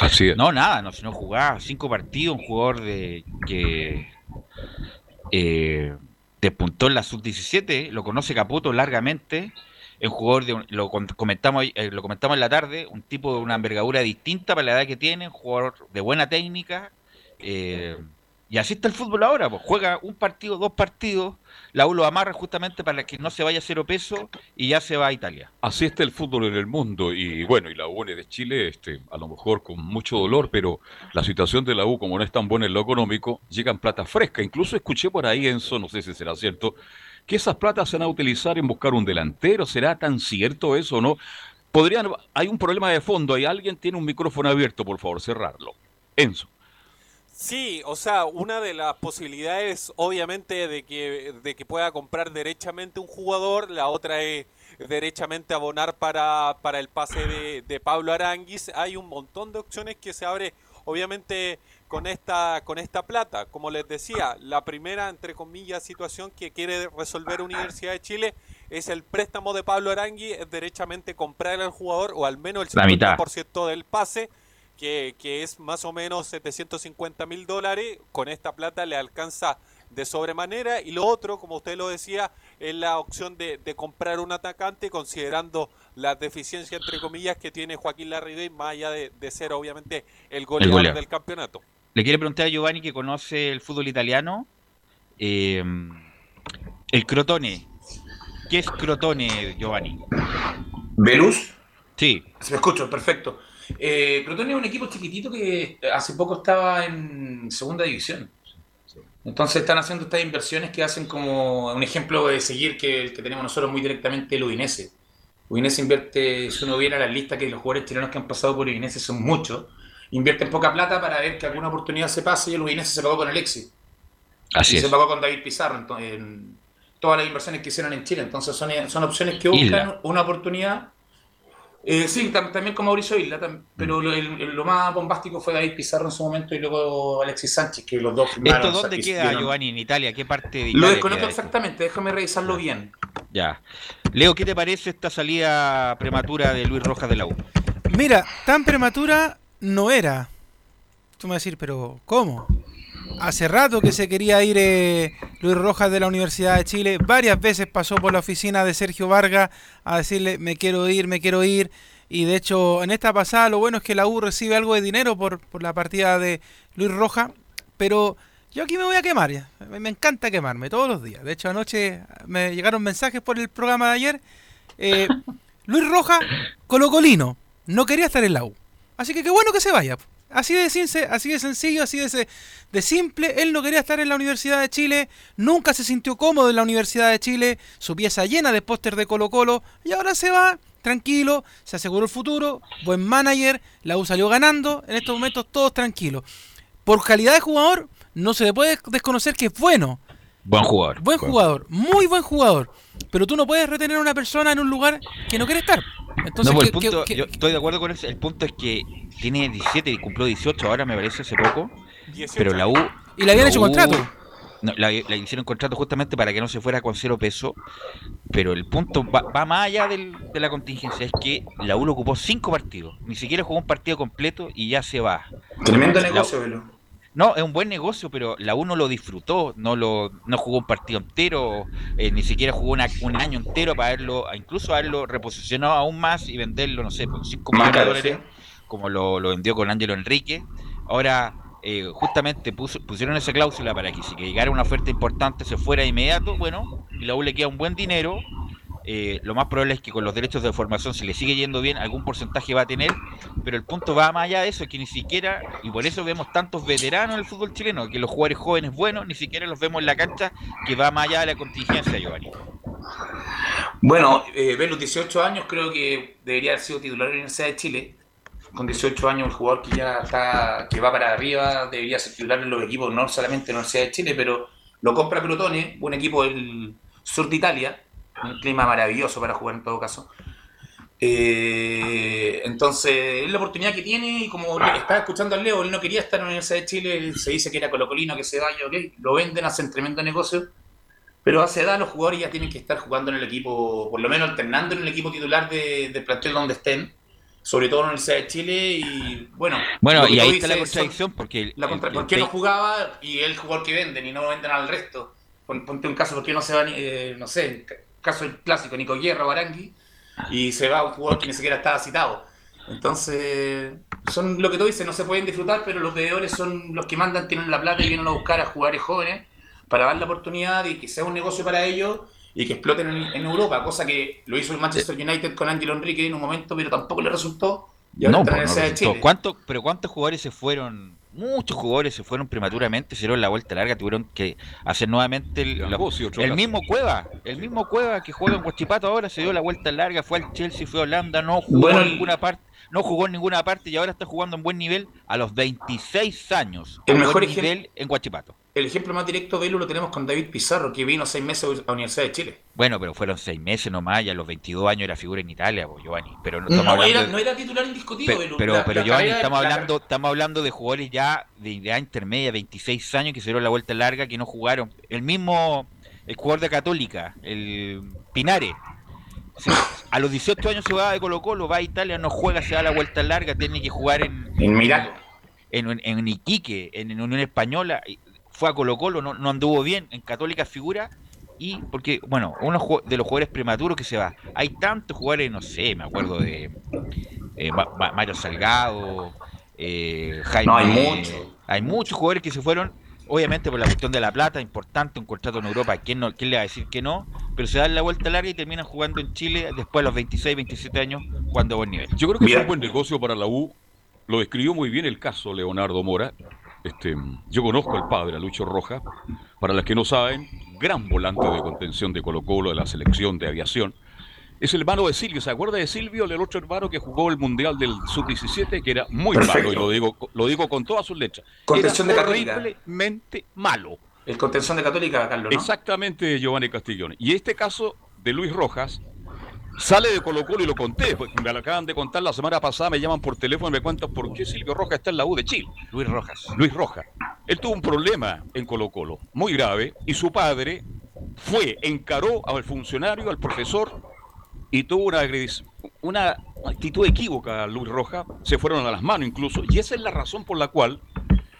Así es. No, nada, no, sino jugaba cinco partidos, un jugador de que eh, despuntó en la sub-17, lo conoce Caputo largamente, un jugador de lo comentamos eh, lo comentamos en la tarde, un tipo de una envergadura distinta para la edad que tiene, un jugador de buena técnica, eh, y así está el fútbol ahora, pues juega un partido, dos partidos, la U lo amarra justamente para que no se vaya a cero peso y ya se va a Italia. Así está el fútbol en el mundo y bueno, y la U de Chile, este, a lo mejor con mucho dolor, pero la situación de la U como no es tan buena en lo económico, llegan plata fresca. Incluso escuché por ahí, Enzo, no sé si será cierto, que esas platas se van a utilizar en buscar un delantero. ¿Será tan cierto eso o no? Podrían, hay un problema de fondo, hay alguien tiene un micrófono abierto, por favor, cerrarlo. Enzo. Sí, o sea, una de las posibilidades, obviamente, de que, de que pueda comprar derechamente un jugador, la otra es derechamente abonar para, para el pase de, de Pablo Aranguis. Hay un montón de opciones que se abre, obviamente, con esta, con esta plata. Como les decía, la primera, entre comillas, situación que quiere resolver Universidad de Chile es el préstamo de Pablo Arangui, es derechamente comprar al jugador o al menos el 50% del pase que, que es más o menos 750 mil dólares. Con esta plata le alcanza de sobremanera. Y lo otro, como usted lo decía, es la opción de, de comprar un atacante, considerando la deficiencia, entre comillas, que tiene Joaquín Larribey, más allá de, de ser, obviamente, el goleador, del campeonato. Le quiere preguntar a Giovanni, que conoce el fútbol italiano, eh, el Crotone. ¿Qué es Crotone, Giovanni? ¿Velus? Sí. Se me escucho, perfecto. Eh, Crotone es un equipo chiquitito que hace poco estaba en segunda división. Entonces están haciendo estas inversiones que hacen como un ejemplo de seguir que que tenemos nosotros muy directamente el Udinese. Udinese invierte, si uno viera la lista que los jugadores chilenos que han pasado por Udinese son muchos, invierten poca plata para ver que alguna oportunidad se pase y el Udinese se pagó con Alexis. Así y es. se pagó con David Pizarro en, to- en todas las inversiones que hicieron en Chile. Entonces son, son opciones que buscan Isla. una oportunidad. Eh, sí, tam- también con Mauricio Isla, pero lo, el- lo más bombástico fue David Pizarro en su momento y luego Alexis Sánchez, que los dos firmaron. ¿Esto dónde queda, dieron- Giovanni, en Italia? ¿Qué parte de Lo Italia desconozco queda esto? exactamente, déjame revisarlo bien. Ya. Leo, ¿qué te parece esta salida prematura de Luis Rojas de la U? Mira, tan prematura no era. Tú me vas a decir, pero ¿cómo? Hace rato que se quería ir eh, Luis Rojas de la Universidad de Chile. Varias veces pasó por la oficina de Sergio Vargas a decirle, me quiero ir, me quiero ir. Y de hecho, en esta pasada lo bueno es que la U recibe algo de dinero por, por la partida de Luis Rojas. Pero yo aquí me voy a quemar ya. Me, me encanta quemarme todos los días. De hecho, anoche me llegaron mensajes por el programa de ayer. Eh, Luis Rojas, colocolino, no quería estar en la U. Así que qué bueno que se vaya. Así de, así de sencillo, así de, de simple. Él no quería estar en la Universidad de Chile, nunca se sintió cómodo en la Universidad de Chile, su pieza llena de póster de Colo Colo, y ahora se va, tranquilo, se aseguró el futuro, buen manager, la U salió ganando, en estos momentos todos tranquilos. Por calidad de jugador, no se le puede desconocer que es bueno, Buen jugador. buen jugador, muy buen jugador, pero tú no puedes retener a una persona en un lugar que no quiere estar. Entonces, no, pues el ¿qué- qué- punto, qué- yo estoy de acuerdo con eso. El punto es que tiene 17 y cumplió 18 ahora, me parece, hace poco. 18. Pero la U. Y le habían la hecho U- contrato. No, la, la hicieron contrato justamente para que no se fuera con cero peso. Pero el punto va, va más allá del- de la contingencia. Es que la U lo ocupó cinco partidos. Ni siquiera jugó un partido completo y ya se va. Tremendo La- negocio, Velo. No, es un buen negocio, pero la U no lo disfrutó, no lo no jugó un partido entero, eh, ni siquiera jugó una- un año entero para haberlo, incluso haberlo reposicionado aún más y venderlo, no sé, por 5 Más millones de dólares, como lo, lo vendió con Ángelo Enrique. Ahora, eh, justamente puso- pusieron esa cláusula para que si que llegara una oferta importante se fuera de inmediato, bueno, y la U le queda un buen dinero. Eh, lo más probable es que con los derechos de formación, si le sigue yendo bien, algún porcentaje va a tener, pero el punto va más allá de eso, es que ni siquiera, y por eso vemos tantos veteranos en el fútbol chileno, que los jugadores jóvenes buenos, ni siquiera los vemos en la cancha, que va más allá de la contingencia, Giovanni. Bueno, eh, Velus, 18 años, creo que debería haber sido titular de la Universidad de Chile. Con 18 años, el jugador que ya está, que va para arriba, debería ser titular en los equipos, no solamente de la Universidad de Chile, pero lo compra Crotone, un equipo del sur de Italia, un clima maravilloso para jugar en todo caso. Eh, entonces, es la oportunidad que tiene y como estaba escuchando al Leo, él no quería estar en la Universidad de Chile, él se dice que era colocolino, que se vaya, ok, lo venden, hacen tremendo negocio, pero a esa edad los jugadores ya tienen que estar jugando en el equipo, por lo menos alternando en el equipo titular de- del plantel donde estén, sobre todo en la Universidad de Chile y bueno. Bueno, y ahí está la contradicción, porque... el- la contra- el- ¿Por qué el- no jugaba y el jugador que venden y no venden al resto? Pon- Ponte un caso, ¿por qué no se va, eh, no sé, el caso del clásico, Nico Guerra, Barangui, y se va un jugador que ni siquiera estaba citado? Entonces, son lo que tú dices, no se pueden disfrutar, pero los veedores son los que mandan, tienen la plata y vienen a buscar a jugadores jóvenes para dar la oportunidad y que sea un negocio para ellos y que exploten en, en Europa, cosa que lo hizo el Manchester United con Ángelo Enrique en un momento, pero tampoco le resultó. Y ahora No, está en la pues, no de resultó. ¿Cuánto- pero ¿cuántos jugadores se fueron? Muchos jugadores se fueron prematuramente, se dieron la vuelta larga, tuvieron que hacer nuevamente el, la- el mismo Cueva, el mismo Cueva que juega en Huachipato ahora se dio la vuelta larga, fue al Chelsea, fue a Holanda, no jugó Bueno, en ninguna parte, no jugó en ninguna parte y ahora está jugando en buen nivel a los 26 años. El mejor nivel en Huachipato. El ejemplo más directo de Velo lo tenemos con David Pizarro, que vino seis meses a la Universidad de Chile. Bueno, pero fueron seis meses nomás y a los 22 años era figura en Italia, pues, Giovanni. Pero no No, estamos hablando era, de- no era titular indiscutido, Pe-. Pero, La- pero la Giovanni, estamos la- hablando, estamos hablando de jugadores ya de edad intermedia, 26 años, que se dieron la vuelta larga, que no jugaron. El mismo, el jugador de Católica, el Pinare, se- a los 18 años se va de Colo Colo, va a Italia, no juega, se da la vuelta larga, tiene que jugar en, En Mirato. en, en Iquique, en, en Unión Española, y fue a Colo Colo, no, no anduvo bien, en Católica figura, y porque, bueno, uno de los jugadores prematuros que se va. Hay tantos jugadores, no sé, me acuerdo de eh, Ma- Ma- Mario Salgado, eh, Jaime. No, hay muchos. Hay muchos jugadores que se fueron, obviamente por la cuestión de la plata, importante, un contrato en Europa, ¿quién, no, quién le va a decir que no? Pero se dan la vuelta larga y terminan jugando en Chile después a los 26, 27 años, jugando a buen nivel. Yo creo que es un buen negocio para la U. Lo describió muy bien el caso Leonardo Mora. Este, yo conozco al padre, a Lucho Rojas. Para los que no saben, gran volante de contención de Colo Colo, de la selección de aviación. Es el hermano de Silvio, ¿se acuerda de Silvio, el otro hermano que jugó el Mundial del Sub-17, que era muy Perfecto. malo, y lo digo, lo digo con todas sus letras. Contención era de Católica. horriblemente malo. El contención de Católica, Carlos, ¿no? Exactamente, Giovanni Castiglione. Y este caso de Luis Rojas sale de Colo Colo y lo conté, porque me lo acaban de contar la semana pasada, me llaman por teléfono y me cuentan por qué Silvio Rojas está en la U de Chile. Luis Rojas. Luis Rojas. Él tuvo un problema en Colo Colo, muy grave, y su padre fue, encaró al funcionario, al profesor, y tuvo una, una actitud equívoca a Luis Rojas, se fueron a las manos incluso, y esa es la razón por la cual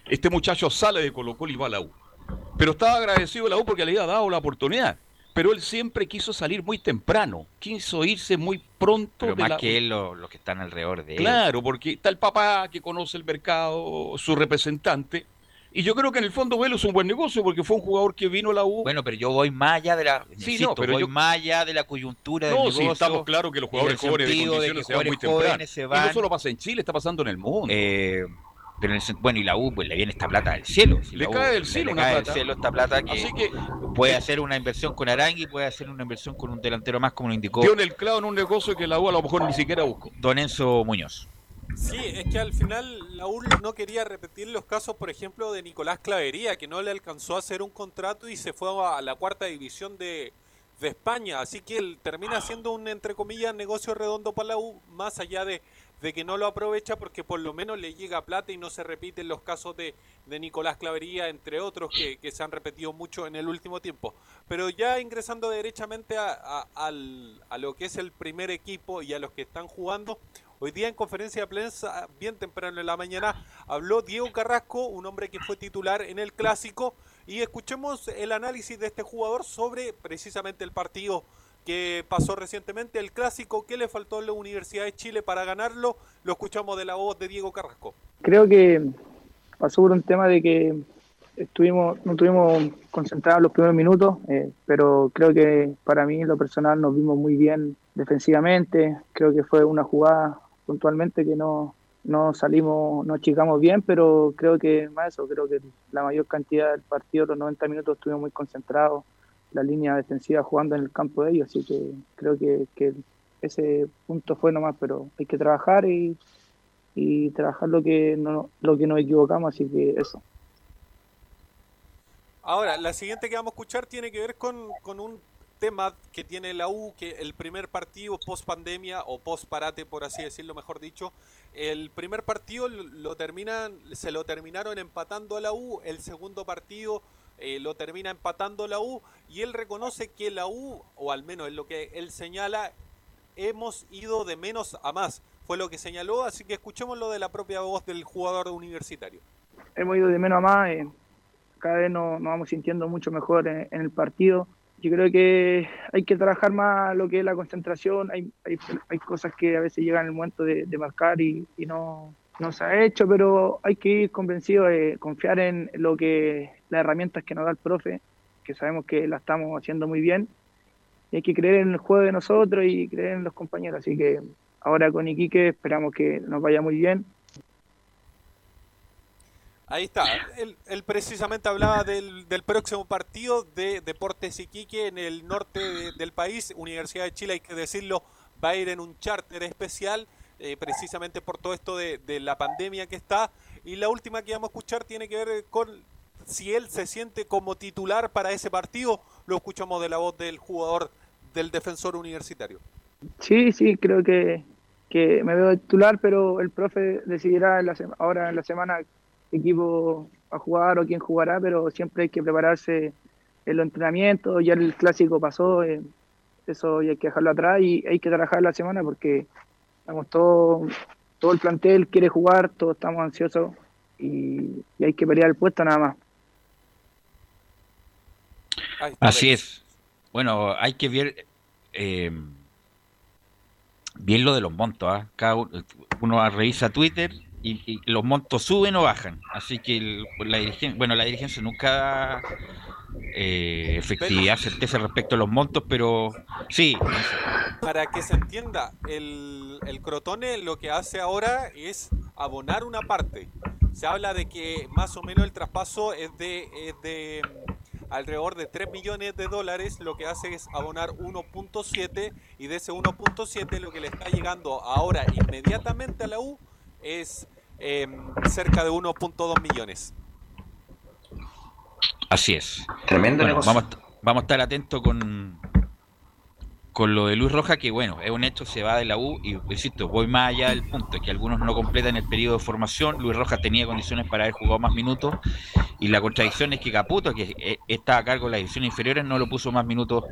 este muchacho sale de Colo Colo y va a la U. Pero estaba agradecido de la U porque le había dado la oportunidad. Pero él siempre quiso salir muy temprano, quiso irse muy pronto Pero de más la que él, lo- los que están alrededor de él. Claro, porque está el papá que conoce el mercado, su representante. Y yo creo que en el fondo Velo es un buen negocio porque fue un jugador que vino a la U. Bueno, pero yo voy más allá de la, Sí, insisto, no, pero voy yo- más allá de la coyuntura del No, negocio. sí, estamos claros que los jugadores jóvenes de de condiciones que se van muy temprano. se Y van. no solo pasa en Chile, está pasando en el mundo. Eh, pero en el bueno, y la U, pues le viene esta plata del cielo. Si Le U- cae del le- cielo le una cae del cielo esta plata que, Así que puede hacer una inversión con Arangui, puede hacer una inversión con un delantero más, como lo indicó dio en el clavo en un negocio que la U a lo mejor ni siquiera buscó. Don Enzo Muñoz. Sí, es que al final la UR no quería repetir los casos, por ejemplo, de Nicolás Clavería, que no le alcanzó a hacer un contrato y se fue a la cuarta división de, de España. Así que él termina siendo un, entre comillas, negocio redondo para la U, más allá de, de que no lo aprovecha porque por lo menos le llega plata y no se repiten los casos de, de Nicolás Clavería, entre otros, que, que se han repetido mucho en el último tiempo. Pero ya ingresando derechamente a, al- a lo que es el primer equipo y a los que están jugando, Hoy día en conferencia de prensa, bien temprano en la mañana, habló Diego Carrasco, un hombre que fue titular en el clásico, y escuchemos el análisis de este jugador sobre precisamente el partido que pasó recientemente, el clásico, qué le faltó a la Universidad de Chile para ganarlo, lo escuchamos de la voz de Diego Carrasco. Creo que pasó por un tema de que estuvimos, no estuvimos concentrados los primeros minutos, eh, pero creo que para mí lo personal nos vimos muy bien defensivamente, creo que fue una jugada puntualmente que no, no salimos, no achicamos bien, pero creo que más eso, creo que la mayor cantidad del partido, los 90 minutos estuvimos muy concentrados, la línea defensiva jugando en el campo de ellos, así que creo que, que ese punto fue nomás, pero hay que trabajar y, y trabajar lo que no lo que nos equivocamos, así que eso. Ahora, la siguiente que vamos a escuchar tiene que ver con, con un tema que tiene la U, que el primer partido post pandemia o post parate, por así decirlo, mejor dicho, el primer partido lo, terminan, se lo terminaron empatando a la U, el segundo partido eh, lo termina empatando la U y él reconoce que la U, o al menos es lo que él señala, hemos ido de menos a más, fue lo que señaló, así que escuchemos lo de la propia voz del jugador universitario. Hemos ido de menos a más, eh, cada vez nos, nos vamos sintiendo mucho mejor en, en el partido. Yo creo que hay que trabajar más lo que es la concentración, hay, hay, hay cosas que a veces llegan el momento de, de marcar y, y no, no se ha hecho, pero hay que ir convencido de confiar en lo que las herramientas que nos da el profe, que sabemos que la estamos haciendo muy bien, y hay que creer en el juego de nosotros y creer en los compañeros, así que ahora con Iquique esperamos que nos vaya muy bien. Ahí está. Él, él precisamente hablaba del, del próximo partido de Deportes Iquique en el norte de- del país. Universidad de Chile, hay que decirlo, va a ir en un charter especial, eh, precisamente por todo esto de, la pandemia que está. Y la última que vamos a escuchar tiene que ver con si él se siente como titular para ese partido. Lo escuchamos de la voz del jugador del defensor universitario. Sí, sí, creo que, que me veo titular, pero el profe decidirá en la ahora en la semana equipo a jugar o quién jugará, pero siempre hay que prepararse en los entrenamientos, ya el clásico pasó, eh, eso hay que dejarlo atrás y hay que trabajar la semana porque estamos todo, todo el plantel quiere jugar, todos estamos ansiosos y, y hay que pelear el puesto nada más. Así es. Bueno, hay que ver eh, bien lo de los montos. ¿ah? Cada uno, uno revisa Twitter y, y los montos suben o bajan. Así que el- la dirigencia, bueno, la dirigencia nunca da eh, efectividad, certeza respecto a los montos, pero sí, Para que se entienda, el, el Crotone lo que hace ahora es abonar una parte. se habla de que más o menos el traspaso es de, es de mm, alrededor de 3 millones de dólares, lo que hace es abonar 1.7 y de ese 1.7 lo que le está llegando ahora inmediatamente a la U es em, cerca de 1.2 millones. Así es. Tremendo Bueno, negocio. vamos, a- vamos a estar atentos con, con lo de Luis Roja, que bueno, es un hecho, se va de la U y insisto, voy más allá del punto, que algunos no completan el periodo de formación. Luis Roja tenía condiciones para haber jugado más minutos y la contradicción es que Caputo, que eh, está a cargo de las divisiones inferiores, no lo puso más minutos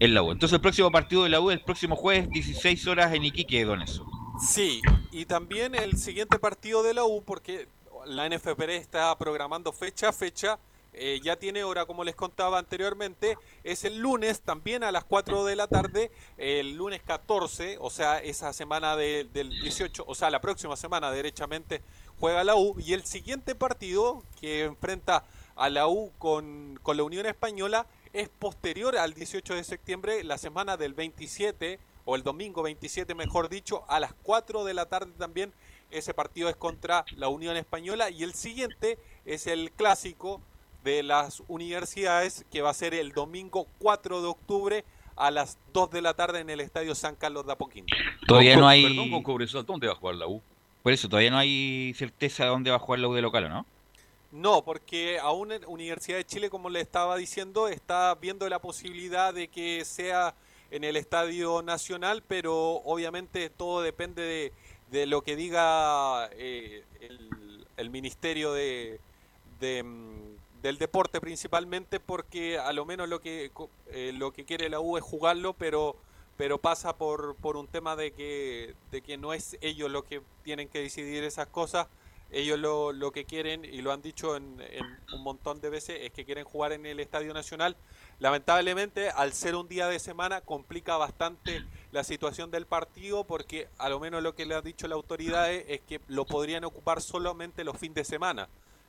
en la U. Entonces el próximo partido de la U el próximo jueves, 16 horas en Iquique, Don Enzo. Sí, y también el siguiente partido de la U, porque la NFP está programando fecha a fecha, eh, ya tiene hora, como les contaba anteriormente, es el lunes también a las 4 de la tarde, el lunes 14, o sea, esa semana de- del 18, o sea, la próxima semana derechamente juega la U, y el siguiente partido que enfrenta a la U con, con la Unión Española es posterior al 18 de septiembre, la semana del 27 o el domingo 27 mejor dicho, a las 4 de la tarde también. Ese partido es contra la Unión Española y el siguiente es el clásico de las universidades que va a ser el domingo 4 de octubre a las 2 de la tarde en el Estadio San Carlos de Apoquindo. Todavía no hay... Perdón, con Cobresal, ¿dónde va a jugar la U? Por eso, todavía no hay certeza de dónde va a jugar la U de local, ¿o no? No, porque aún en Universidad de Chile, como le estaba diciendo, está viendo la posibilidad de que sea en el Estadio Nacional, pero obviamente todo depende de, de lo que diga eh, el, el Ministerio de, de, mm, del Deporte principalmente, porque a lo menos lo que, eh, lo que quiere la U es jugarlo, pero pero pasa por, por un tema de que, de que no es ellos los que tienen que decidir esas cosas, ellos lo, lo que quieren, y lo han dicho en, en un montón de veces, es que quieren jugar en el Estadio Nacional. Lamentablemente, al ser un día de semana, complica bastante la situación del partido, porque a lo menos lo que le ha dicho la autoridad es, es que lo podrían ocupar solamente los fines de semana,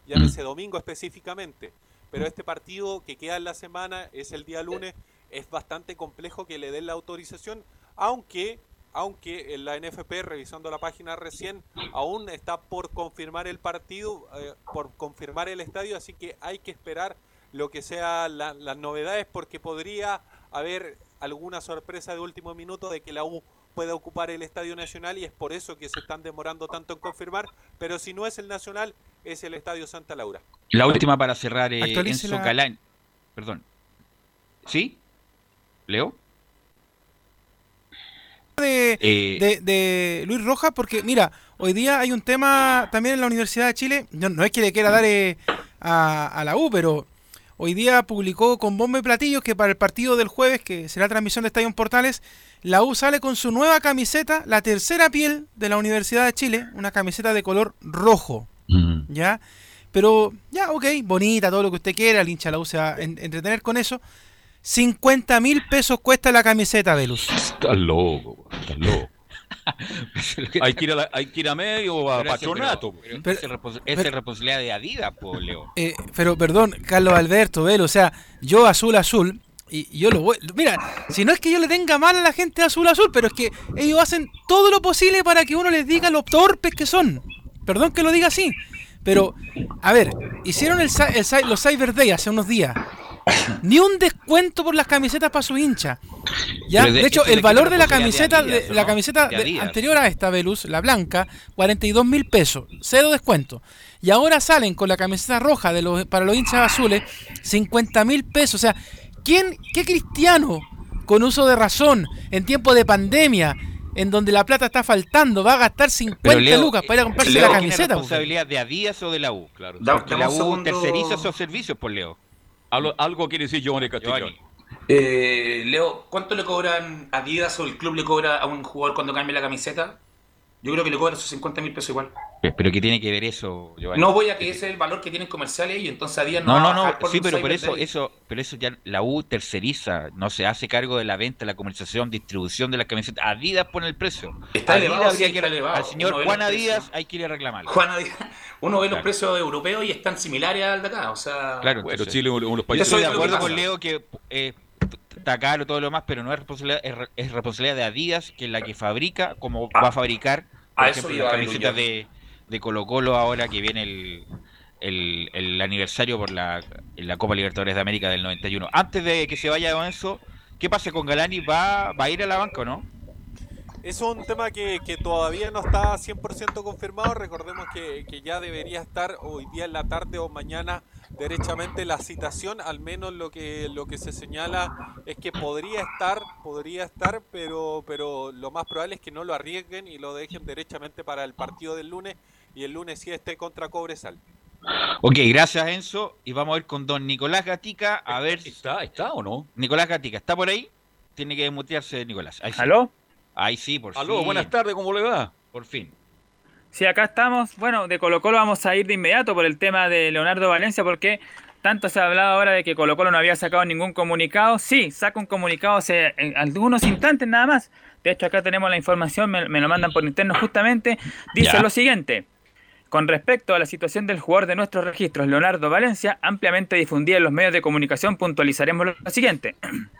llámese domingo específicamente. Pero este partido que queda en la semana es el día lunes, es bastante complejo que le den la autorización, aunque aunque en la NFP, revisando la página recién, aún está por confirmar el partido, eh, por confirmar el estadio, así que hay que esperar lo que sean la- las novedades, porque podría haber alguna sorpresa de último minuto de que la U pueda ocupar el Estadio Nacional y es por eso que se están demorando tanto en confirmar, pero si no es el Nacional, es el Estadio Santa Laura. La última para cerrar, eh, Enzo la- Calán. Perdón. ¿Sí? ¿Leo? de, Eh, de, de Luis Rojas, porque mira, hoy día hay un tema también en la Universidad de Chile, no, no es que le quiera dar eh, a, a la U, pero hoy día publicó con bombo y platillos que para el partido del jueves, que será transmisión de Estadio en Portales, la U sale con su nueva camiseta, la tercera piel de la Universidad de Chile, una camiseta de color rojo, ¿ya? Pero ya, ok, bonita, todo lo que usted quiera, el hincha la U se va a en- entretener con eso. 50 mil pesos cuesta la camiseta, Velus. Estás loco, estás loco. hay, que ir a la- hay que ir a medio o a Pero ese- patronato. pero- pero Pero- esa es es responsabilidad de Adidas, po, Leo. Eh, pero perdón, Carlos Alberto, Velo, o sea, yo azul azul, y y yo lo voy. Mira, si no es que yo le tenga mal a la gente azul azul, pero es que ellos hacen todo lo posible para que uno les diga lo torpes que son. Perdón que lo diga así, pero, a ver, hicieron el, los Cyber Day hace unos días. Ni un descuento por las camisetas para su hincha. ¿Ya? De- De hecho, el valor de la camiseta, de Adidas, de- ¿o la camiseta De de- Adidas. anterior a esta Velus, la blanca, 42 mil pesos, cero descuento. Y ahora salen con la camiseta roja de los, para los hinchas azules, 50 mil pesos. O sea, ¿quién, qué cristiano con uso de razón en tiempo de pandemia, en donde la plata está faltando, va a gastar 50 Pero Leo, lucas para ir a comprarse Leo, la ¿quién es camiseta? pues? responsabilidad de Adidas o de la U? Claro. Da- Porque la U segundo. terceriza esos servicios, por Leo. Algo, algo quiere decir Giovanni Castellón. Eh, Leo, ¿cuánto le cobran Adidas o el club le cobra a un jugador cuando cambia la camiseta? Yo creo que le cobran sus 50 mil pesos igual. Pero ¿qué tiene que ver eso, Giovanni? No voy a que ese es el valor que tienen comerciales y entonces Adidas no, No, va no, a no, por sí, pero por eso, eso, pero eso ya la U terceriza, no se hace cargo de la venta, la comercialización, distribución de las camisetas. Adidas pone el precio. Está Adidas elevado, habría sí, que- está elevado. Al señor Uno ve Juan los Adidas precios. hay que ir a reclamarlo. Juan Adidas, uno ve los precios europeos y están similares al de acá, o sea... Claro, Bueno, entonces- Chile es uno de los Yo países. de es lo que acuerdo con. Leo que eh, está caro todo lo demás, pero no es responsabilidad, es, es responsabilidad de Adidas, que es la que fabrica, como Ah, va a fabricar, por a ejemplo, las camisetas de, de Colo Colo ahora que viene el, el, el aniversario por la, la Copa Libertadores de América del 91. Antes de que se vaya con eso, ¿qué pasa con Galani? ¿Va, va a ir a la banca o no? Es un tema que, que todavía no está 100% confirmado. Recordemos que, que ya debería estar hoy día en la tarde o mañana derechamente la citación, al menos lo que lo que se señala es que podría estar, podría estar, pero pero lo más probable es que no lo arriesguen y lo dejen derechamente para el partido del lunes y el lunes sí esté contra Cobresal. Ok, gracias Enzo. Y vamos a ir con don Nicolás Gatica a ver si está, está o no. Nicolás Gatica, ¿está por ahí? Tiene que desmutearse Nicolás. Ahí sí. ¿Aló? Ahí sí, por Aló, fin. buenas tardes, ¿cómo le va? Por fin. Sí, acá estamos. Bueno, de Colo Colo vamos a ir de inmediato por el tema de Leonardo Valencia porque tanto se ha hablado ahora de que Colo Colo no había sacado ningún comunicado. Sí, saca un comunicado hace algunos instantes nada más. De hecho, acá tenemos la información, me, me lo mandan por interno justamente. Dice lo siguiente. Con respecto a la situación del jugador de nuestros registros, Leonardo Valencia, ampliamente difundida en los medios de comunicación, puntualizaremos lo siguiente.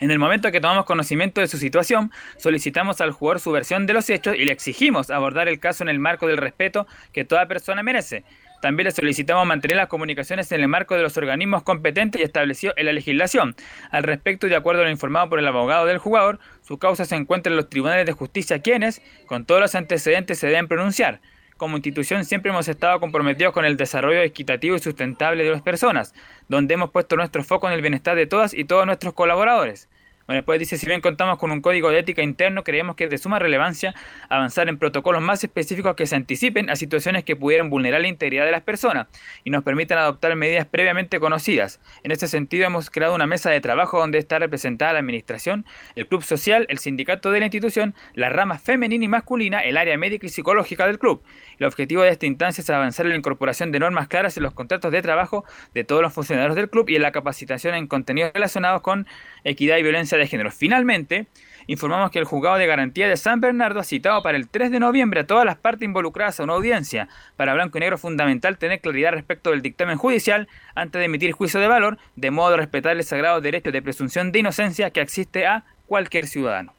En el momento que tomamos conocimiento de su situación, solicitamos al jugador su versión de los hechos y le exigimos abordar el caso en el marco del respeto que toda persona merece. También le solicitamos mantener las comunicaciones en el marco de los organismos competentes y establecidos en la legislación. Al respecto, de acuerdo a lo informado por el abogado del jugador, su causa se encuentra en los tribunales de justicia quienes, con todos los antecedentes, se deben pronunciar. Como institución siempre hemos estado comprometidos con el desarrollo equitativo y sustentable de las personas, donde hemos puesto nuestro foco en el bienestar de todas y todos nuestros colaboradores. Bueno, después dice, si bien contamos con un código de ética interno, creemos que es de suma relevancia avanzar en protocolos más específicos que se anticipen a situaciones que pudieran vulnerar la integridad de las personas y nos permitan adoptar medidas previamente conocidas. En este sentido, hemos creado una mesa de trabajo donde está representada la administración, el club social, el sindicato de la institución, la rama femenina y masculina, el área médica y psicológica del club. El objetivo de esta instancia es avanzar en la incorporación de normas claras en los contratos de trabajo de todos los funcionarios del club y en la capacitación en contenidos relacionados con equidad y violencia de género. Finalmente, informamos que el juzgado de garantía de San Bernardo ha citado para el 3 de noviembre a todas las partes involucradas a una audiencia. Para Blanco y Negro es fundamental tener claridad respecto del dictamen judicial antes de emitir juicio de valor, de modo a respetar el sagrado derecho de presunción de inocencia que existe a cualquier ciudadano.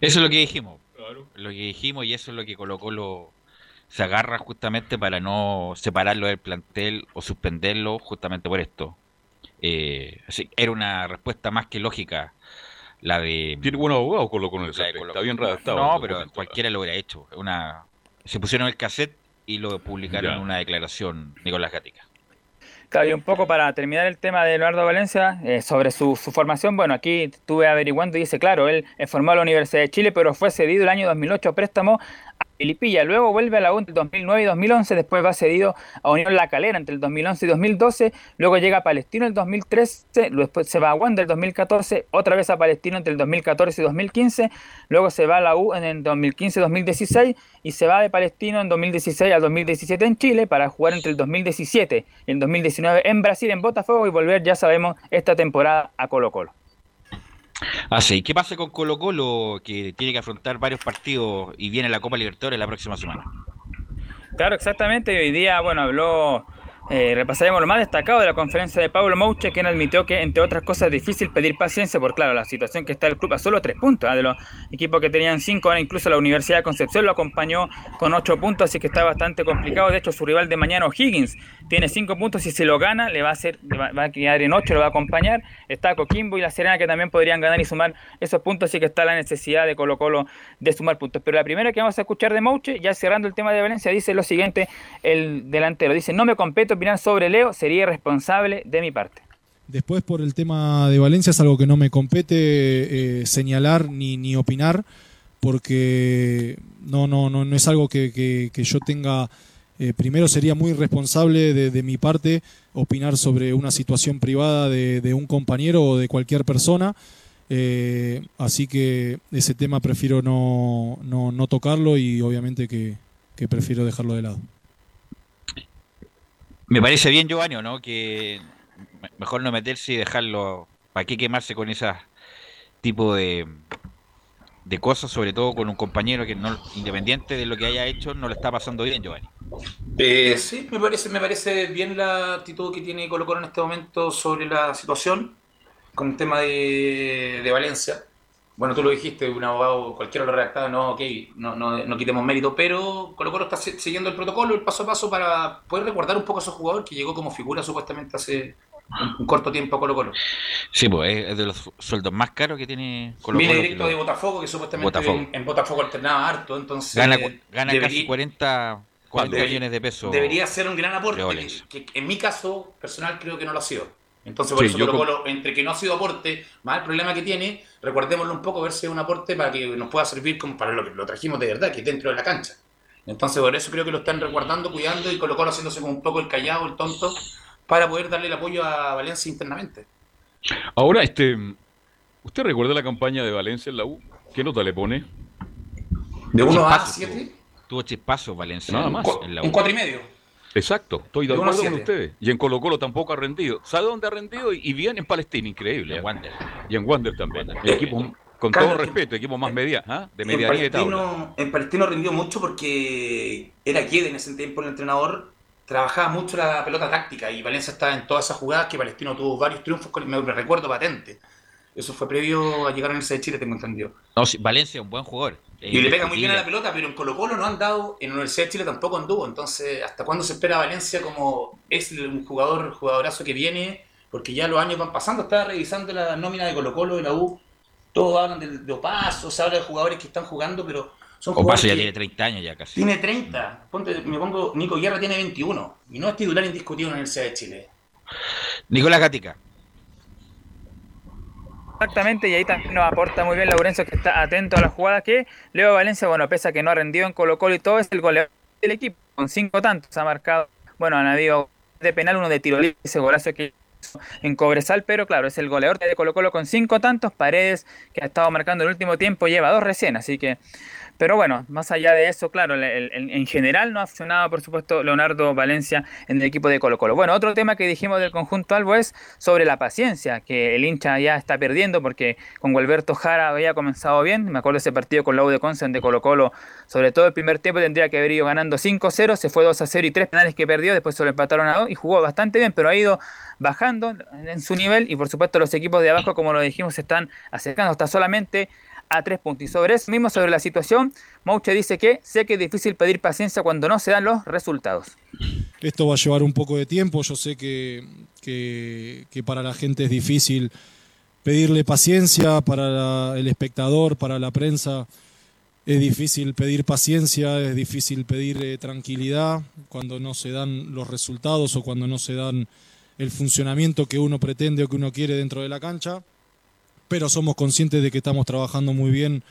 Eso es lo que dijimos. Lo que dijimos y eso es lo que Colo Colo se agarra justamente para no separarlo del plantel o suspenderlo justamente por esto. Eh, era una respuesta más que lógica la de... Tiene buenos abogados Colo Colo en ese aspecto, Colo- está bien redactado. No, el pero documento. cualquiera lo hubiera hecho. Una... Se pusieron el cassette y lo publicaron Ya. en una declaración Nicolás Gatica. Claro, y un poco para terminar el tema de Leonardo Valencia, eh, sobre su, su formación, bueno, aquí estuve averiguando y dice, claro, él es formado en la Universidad de Chile, pero fue cedido el año 2008 a préstamo Filipilla, luego vuelve a la U entre el 2009 y 2011, después va cedido a Unión La Calera entre el 2011 y 2012, luego llega a Palestino en el 2013, después se va a Wander el 2014, otra vez a Palestino entre el 2014 y 2015, luego se va a la U en el 2015-2016 y se va de Palestino en 2016 al 2017 en Chile para jugar entre el 2017 y el 2019 en Brasil en Botafogo y volver, ya sabemos, esta temporada a Colo Colo. Ah, sí. ¿Qué pasa con Colo Colo que tiene que afrontar varios partidos y viene la Copa Libertadores la próxima semana? Claro, exactamente. Hoy día, bueno, habló, eh, repasaremos lo más destacado de la conferencia de Pablo Mouche, quien admitió que, entre otras cosas, es difícil pedir paciencia por, claro, la situación que está el club a solo tres puntos. ¿ah? De los equipos que tenían cinco, ahora incluso la Universidad de Concepción lo acompañó con ocho puntos, así que está bastante complicado. De hecho, su rival de mañana, O'Higgins, tiene cinco puntos y si lo gana, le va a hacer, va a quedar en ocho, lo va a acompañar. Está Coquimbo y La Serena que también podrían ganar y sumar esos puntos, así que está la necesidad de Colo Colo de sumar puntos. Pero la primera que vamos a escuchar de Mouche, ya cerrando el tema de Valencia, dice lo siguiente, el delantero, dice, no me compete opinar sobre Leo, sería irresponsable de mi parte. Después, por el tema de Valencia, es algo que no me compete eh, señalar ni, ni opinar, porque no, no, no, no es algo que, que- yo tenga. eh, primero, sería muy irresponsable de, de mi parte opinar sobre una situación privada de, de un compañero o de cualquier persona. eh, así que ese tema prefiero no, no, no tocarlo y obviamente que, que prefiero dejarlo de lado. Me parece bien, Giovanni, ¿o ¿no? Que me- mejor no meterse y dejarlo. ¿Para qué quemarse con ese tipo de, de cosas? Sobre todo con un compañero que, no independiente de lo que haya hecho, no le está pasando bien, Giovanni. Eh, sí, me parece, me parece bien la actitud que tiene Colo Colo en este momento sobre la situación con el tema de, de Valencia. Bueno, tú lo dijiste, un abogado, cualquiera lo redactado, no, ok, no, no, no quitemos mérito, pero Colo Colo está si- siguiendo el protocolo, el paso a paso para poder recordar un poco a esos jugador que llegó como figura supuestamente hace un, corto tiempo a Colo Colo. Sí, pues es- de los su- sueldos más caros que tiene Colo Viene Colo. directo de Botafogo, que supuestamente Botafogo. En, en Botafogo alternaba harto, entonces Gana, gana debería- casi 40, 40 Debería- millones de pesos. Debería ser un gran aporte, que en mi caso personal creo que no lo ha sido. Entonces, por Sí, eso yo Colo Colo, entre que no ha sido aporte, más el problema que tiene, recordémoslo un poco, ver si es un aporte para que nos pueda servir como para lo que lo trajimos de verdad, que es dentro de la cancha. Entonces, por eso creo que lo están resguardando, cuidando y Colo Colo haciéndose como un poco el callado, el tonto, para poder darle el apoyo a Valencia internamente. Ahora, este, ¿usted recuerda la campaña de Valencia en la U? ¿Qué nota le pone? De 1 a Chispazos 7, tuvo. Chispazos Valencia. Nada más. En la un U. 4 y medio. Exacto, estoy de acuerdo con ustedes. Y en Colo Colo tampoco ha rendido. ¿Sabe dónde ha rendido? Y y bien en Palestina, increíble. En ¿eh? Wander. Y en Wander también. Equipos, con Carlos, todo respeto, equipos más media, ¿ah? de En medianía tabla. Palestino, en Palestino rindió mucho porque era Guede en ese tiempo el entrenador, trabajaba mucho la pelota táctica y Valencia estaba en todas esas jugadas que Palestino tuvo varios triunfos, con, me recuerdo patente. Eso fue previo a llegar a ese de Chile, tengo entendido. No, sí, Valencia es un buen jugador. Y le pega muy bien a la pelota, pero en Colo Colo no han dado, en la Universidad de Chile tampoco anduvo. Entonces, ¿hasta cuándo se espera Valencia como es un jugador, jugadorazo que viene? Porque ya los años van pasando, estaba revisando la nómina de Colo Colo, de la U, todos hablan de, de Opaso, se habla de jugadores que están jugando, pero son Opaso jugadores ya que tiene 30 años ya casi. tiene 30. Ponte, me pongo, Nico Guerra tiene 21 y no es titular indiscutido en la Universidad de Chile. Nicolás Gatica. Exactamente, y ahí también nos aporta muy bien Laurencio que está atento a las jugadas que Leo Valencia, bueno, pese a que no ha rendido en Colo Colo y todo, es el goleador del equipo, con cinco tantos ha marcado, bueno, han habido de penal, uno de tiro libre, ese golazo que hizo en Cobresal, pero claro, es el goleador de Colo Colo con cinco tantos, Paredes, que ha estado marcando el último tiempo, lleva dos recién, así que... Pero bueno, más allá de eso, claro, el- en general no ha funcionado, por supuesto, Leonardo Valencia en el equipo de Colo Colo. Bueno, otro tema que dijimos del conjunto Albo es sobre la paciencia, que el hincha ya está perdiendo porque con Gualberto Jara había comenzado bien. Me acuerdo ese partido con la U de Conce donde Colo Colo, sobre todo el primer tiempo, tendría que haber ido ganando 5-0, se fue 2-0 y tres penales que perdió, después se lo empataron a 2 y jugó bastante bien, pero ha ido bajando en su nivel y por supuesto los equipos de abajo, como lo dijimos, están acercando hasta solamente a tres puntos. Y sobre eso mismo, sobre la situación, Mouche dice que sé que es difícil pedir paciencia cuando no se dan los resultados. Esto va a llevar un poco de tiempo, yo sé que, que- para la gente es difícil pedirle paciencia, para el espectador, para la prensa es difícil pedir paciencia, es difícil pedir eh, tranquilidad cuando no se dan los resultados o cuando no se dan el funcionamiento que uno pretende o que uno quiere dentro de la cancha, pero somos conscientes de que estamos trabajando muy bien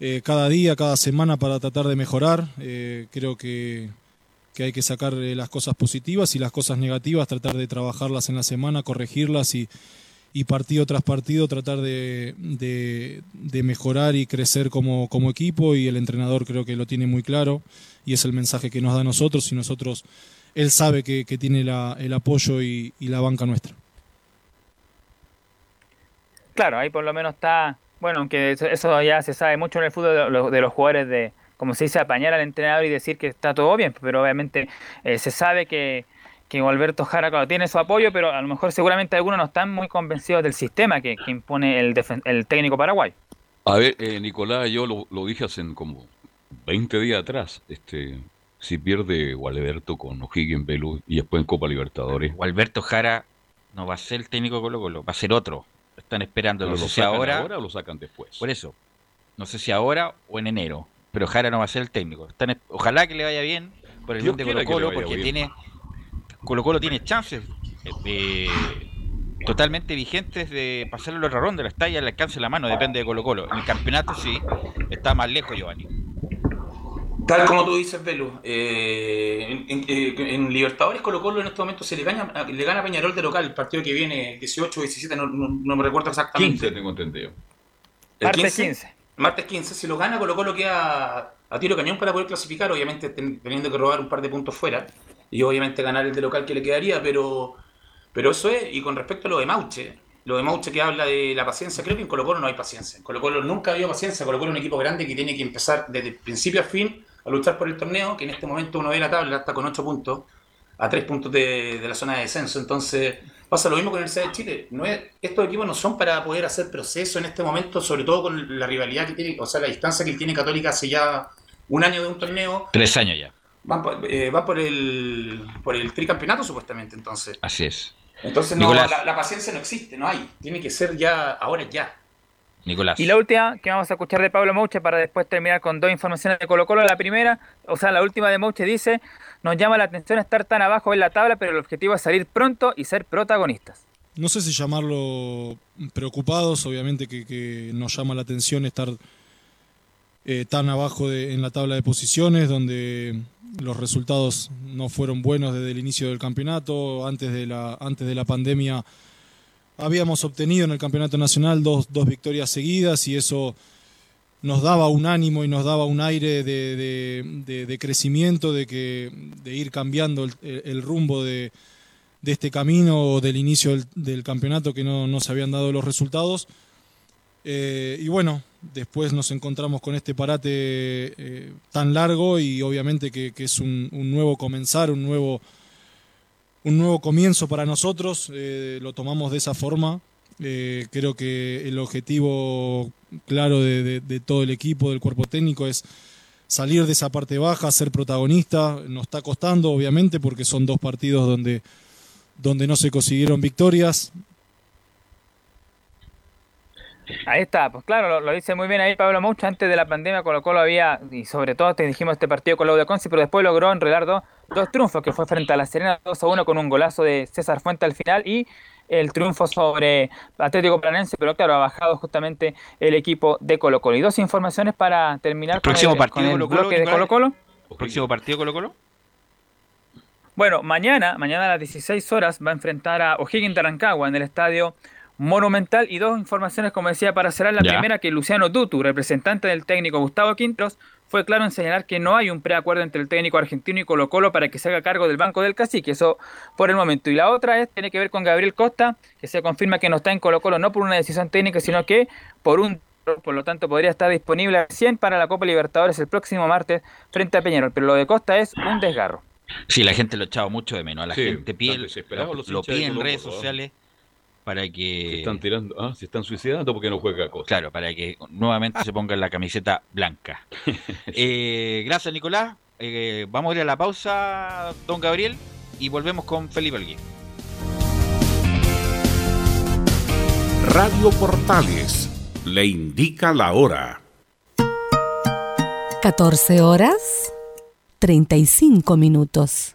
eh, cada día, cada semana para tratar de mejorar. Eh, creo que, que hay que sacar eh, las cosas positivas y las cosas negativas, tratar de trabajarlas en la semana, corregirlas y, y partido tras partido tratar de, de- mejorar y crecer como, como equipo y el entrenador creo que lo tiene muy claro y es el mensaje que nos da a nosotros y nosotros, él sabe que, que tiene el apoyo y la banca nuestra. Claro, ahí por lo menos está, bueno, aunque eso, eso ya se sabe mucho en el fútbol de los, de los jugadores de, como se dice, apañar al entrenador y decir que está todo bien, pero obviamente eh, se sabe que, que Alberto Jara claro, tiene su apoyo, pero a lo mejor seguramente algunos no están muy convencidos del sistema que, que impone el, defen- el técnico paraguay. A ver, eh, Nicolás, yo lo, lo dije hace como 20 días atrás. Este, si pierde Gualberto con O'Higgins, Velu y después en Copa Libertadores. Alberto Jara no va a ser el técnico de Colo Colo, va a ser otro. Están esperando, no ¿Pero sé si ahora, ahora o lo sacan después? Por eso, no sé si ahora o en enero, pero Jara no va a ser el técnico. Están, ojalá que le vaya bien por el bien de Colo le Colo, porque bien. tiene Colo Colo tiene chances eh, totalmente vigentes de pasar la otra ronda. La está ya al alcance la mano, depende de Colo Colo. En el campeonato sí, está más lejos Giovanni. Tal como tú dices, Velu, eh, en, en- eh, en Libertadores Colo Colo en este momento se le gana, le gana a Peñarol de local, el partido que viene 18 o 17, no, no- no me recuerdo exactamente. 15 tengo entendido. ¿El Martes 15. Martes 15, si lo gana Colo Colo queda a tiro cañón para poder clasificar, obviamente ten- teniendo que robar un par de puntos fuera y obviamente ganar el de local que le quedaría, pero, pero eso es, y con respecto a lo de Mauche, lo de Mauche que habla de la paciencia, creo que en Colo Colo no hay paciencia, en Colo Colo nunca ha habido paciencia, Colo Colo es un equipo grande que tiene que empezar desde principio a fin a luchar por el torneo, que en este momento uno ve la tabla, está con 8 puntos, a tres puntos de, de la zona de descenso. Entonces, pasa lo mismo con el Universidad de Chile. No es, estos equipos no son para poder hacer proceso en este momento, sobre todo con la rivalidad que tiene, o sea, la distancia que tiene Católica hace ya un año de un torneo. Tres años ya. Van por, eh, van por el por el tricampeonato supuestamente, entonces. Así es. Entonces no, la, la paciencia no existe, no hay. Tiene que ser ya, ahora ya. Nicolás. Y la última que vamos a escuchar de Pablo Mouche para después terminar con dos informaciones de Colo Colo. La primera, o sea, la última de Mouche dice, nos llama la atención estar tan abajo en la tabla, pero el objetivo es salir pronto y ser protagonistas. No sé si llamarlo preocupados, obviamente que, que nos llama la atención estar eh, tan abajo de- en la tabla de posiciones, donde los resultados no fueron buenos desde el inicio del campeonato. Antes de la, antes de la pandemia habíamos obtenido en el campeonato nacional dos, dos victorias seguidas y eso nos daba un ánimo y nos daba un aire de, de- crecimiento, de, que, de ir cambiando el, rumbo de, este camino del inicio del, campeonato que no, no se habían dado los resultados. Eh, y bueno, después nos encontramos con este parate eh, tan largo y obviamente que, es un nuevo comenzar, un nuevo, un nuevo comienzo para nosotros. eh, lo tomamos de esa forma. Eh, creo que el objetivo claro de, de- todo el equipo, del cuerpo técnico, es salir de esa parte baja, ser protagonista. Nos está costando, obviamente, porque son dos partidos donde, donde no se consiguieron victorias. Ahí está, pues claro, lo, lo dice muy bien ahí Pablo Mouche. Antes de la pandemia Colo Colo había, y sobre todo te dijimos este partido con la de Conci, pero después logró enredar dos, dos triunfos, que fue frente a la Serena 2 a 1 con un golazo de César Fuente al final y el triunfo sobre Atlético Planense, pero claro, ha bajado justamente el equipo de Colo Colo. Y dos informaciones para terminar con Próximo el, partido con el Colo Colo, bloque de. Colo Colo. Próximo partido Colo Colo. Bueno, mañana, mañana a las 16 horas va a enfrentar a O'Higgins de Rancagua en el estadio Monumental y dos informaciones, como decía, para cerrar. La Ya. primera, que Luciano Tutu, representante del técnico Gustavo Quinteros, fue claro en señalar que no hay un preacuerdo entre el técnico argentino y Colo Colo para que se haga cargo del banco del cacique, eso por el momento. Y la otra es, tiene que ver con Gabriel Costa, que se confirma que no está en Colo Colo no por una decisión técnica, sino que por un por lo tanto podría estar disponible al 100 para la Copa Libertadores el próximo martes frente a Peñarol, pero lo de Costa es un desgarro. Sí, la gente lo echaba mucho de menos. La Sí, gente pide, lo de pide en redes sociales para Se que... están tirando, ah, se están suicidando porque no juega Costa. Claro, para que nuevamente se ponga la camiseta blanca. Eh, gracias, Nicolás. Eh, vamos a ir a la pausa, don Gabriel, y volvemos con Felipe Alguín. Radio Portales le indica la hora. 14 horas 35 minutos.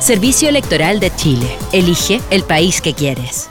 Servicio Electoral de Chile. Elige el país que quieres.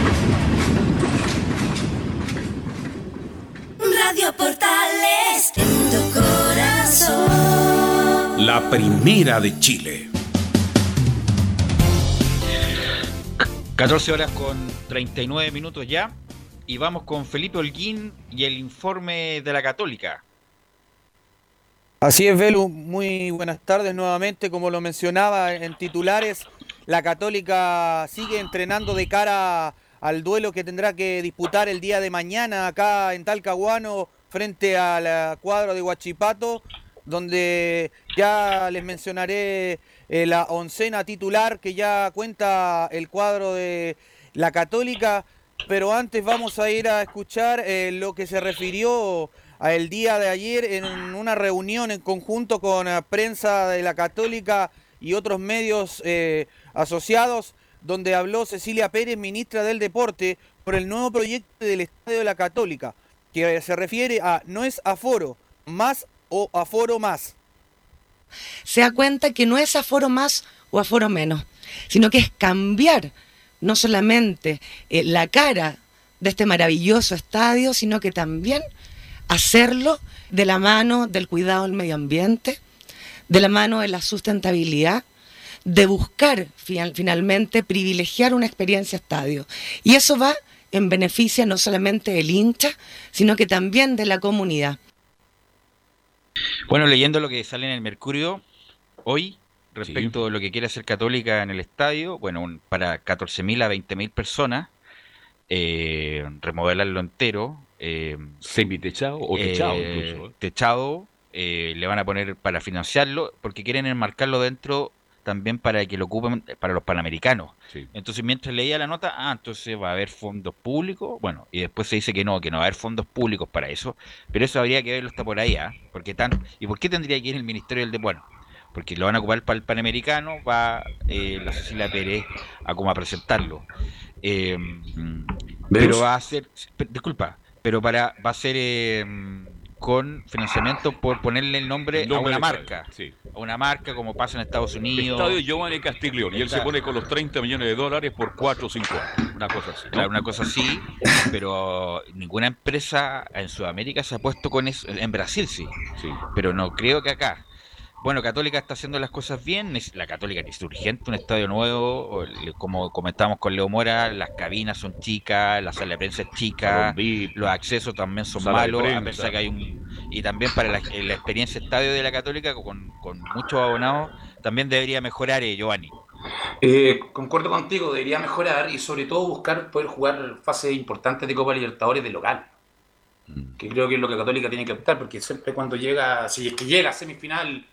Radio Portales en tu corazón. La primera de Chile. 14 horas con 39 minutos ya. Y vamos con Felipe Holguín y el informe de la Católica. Así es, Velu. Muy buenas tardes nuevamente. Como lo mencionaba en titulares, la Católica sigue entrenando de cara al duelo que tendrá que disputar el día de mañana acá en Talcahuano frente al cuadro de Huachipato, donde ya les mencionaré eh, la oncena titular que ya cuenta el cuadro de la Católica, pero antes vamos a ir a escuchar eh, lo que se refirió el día de ayer en una reunión en conjunto con la prensa de la Católica y otros medios eh, asociados donde habló Cecilia Pérez, ministra del Deporte, por el nuevo proyecto del Estadio de la Católica, que se refiere a no es aforo más o aforo más. Se da cuenta que no es aforo más o aforo menos, sino que es cambiar no solamente eh, la cara de este maravilloso estadio, sino que también hacerlo de la mano del cuidado del medio ambiente, de la mano de la sustentabilidad, de buscar finalmente privilegiar una experiencia estadio. Y eso va en beneficio no solamente del hincha, sino que también de la comunidad. Bueno, leyendo lo que sale en el Mercurio hoy respecto de lo que quiere hacer Católica en el estadio, bueno, para 14.000 a 20.000 personas, eh, remodelarlo entero. Eh, Semi-techado o techado eh, incluso. Techado, eh, le van a poner para financiarlo, porque quieren enmarcarlo dentro también para que lo ocupen para los panamericanos. Entonces, mientras leía la nota, ah, entonces va a haber fondos públicos, bueno, y después se dice que no, que no va a haber fondos públicos para eso, pero eso habría que verlo hasta por ahí, ¿ah? Porque tan, ¿Y por qué tendría que ir el Ministerio del Deporte? Bueno, porque lo van a ocupar para el Panamericano, va eh, la Cecilia Pérez a como a presentarlo. Eh, pero va a ser, disculpa, pero para va a ser eh, con financiamiento por ponerle el nombre, Nombre a una marca. A una marca como pasa en Estados Unidos. Estadio Giovanni Castiglione. Y él se pone con los 30 millones de dólares por 4 o 5 años. Una cosa así. ¿no? Claro, una cosa así, pero ninguna empresa en Sudamérica se ha puesto con eso. En Brasil sí, pero no creo que acá. Bueno, Católica está haciendo las cosas bien. La Católica necesita urgente un estadio nuevo. Como comentábamos con Leo Mora, las cabinas son chicas, la sala de prensa es chica, los accesos también son Sala malos, a pesar que hay un. Y también para la, la experiencia estadio de la Católica, con, con muchos abonados, también debería mejorar, eh, Giovanni. Eh, concuerdo contigo, debería mejorar y sobre todo buscar poder jugar fases importantes de Copa Libertadores de local. Que creo que es lo que Católica tiene que optar, porque siempre cuando llega, si es que llega a semifinal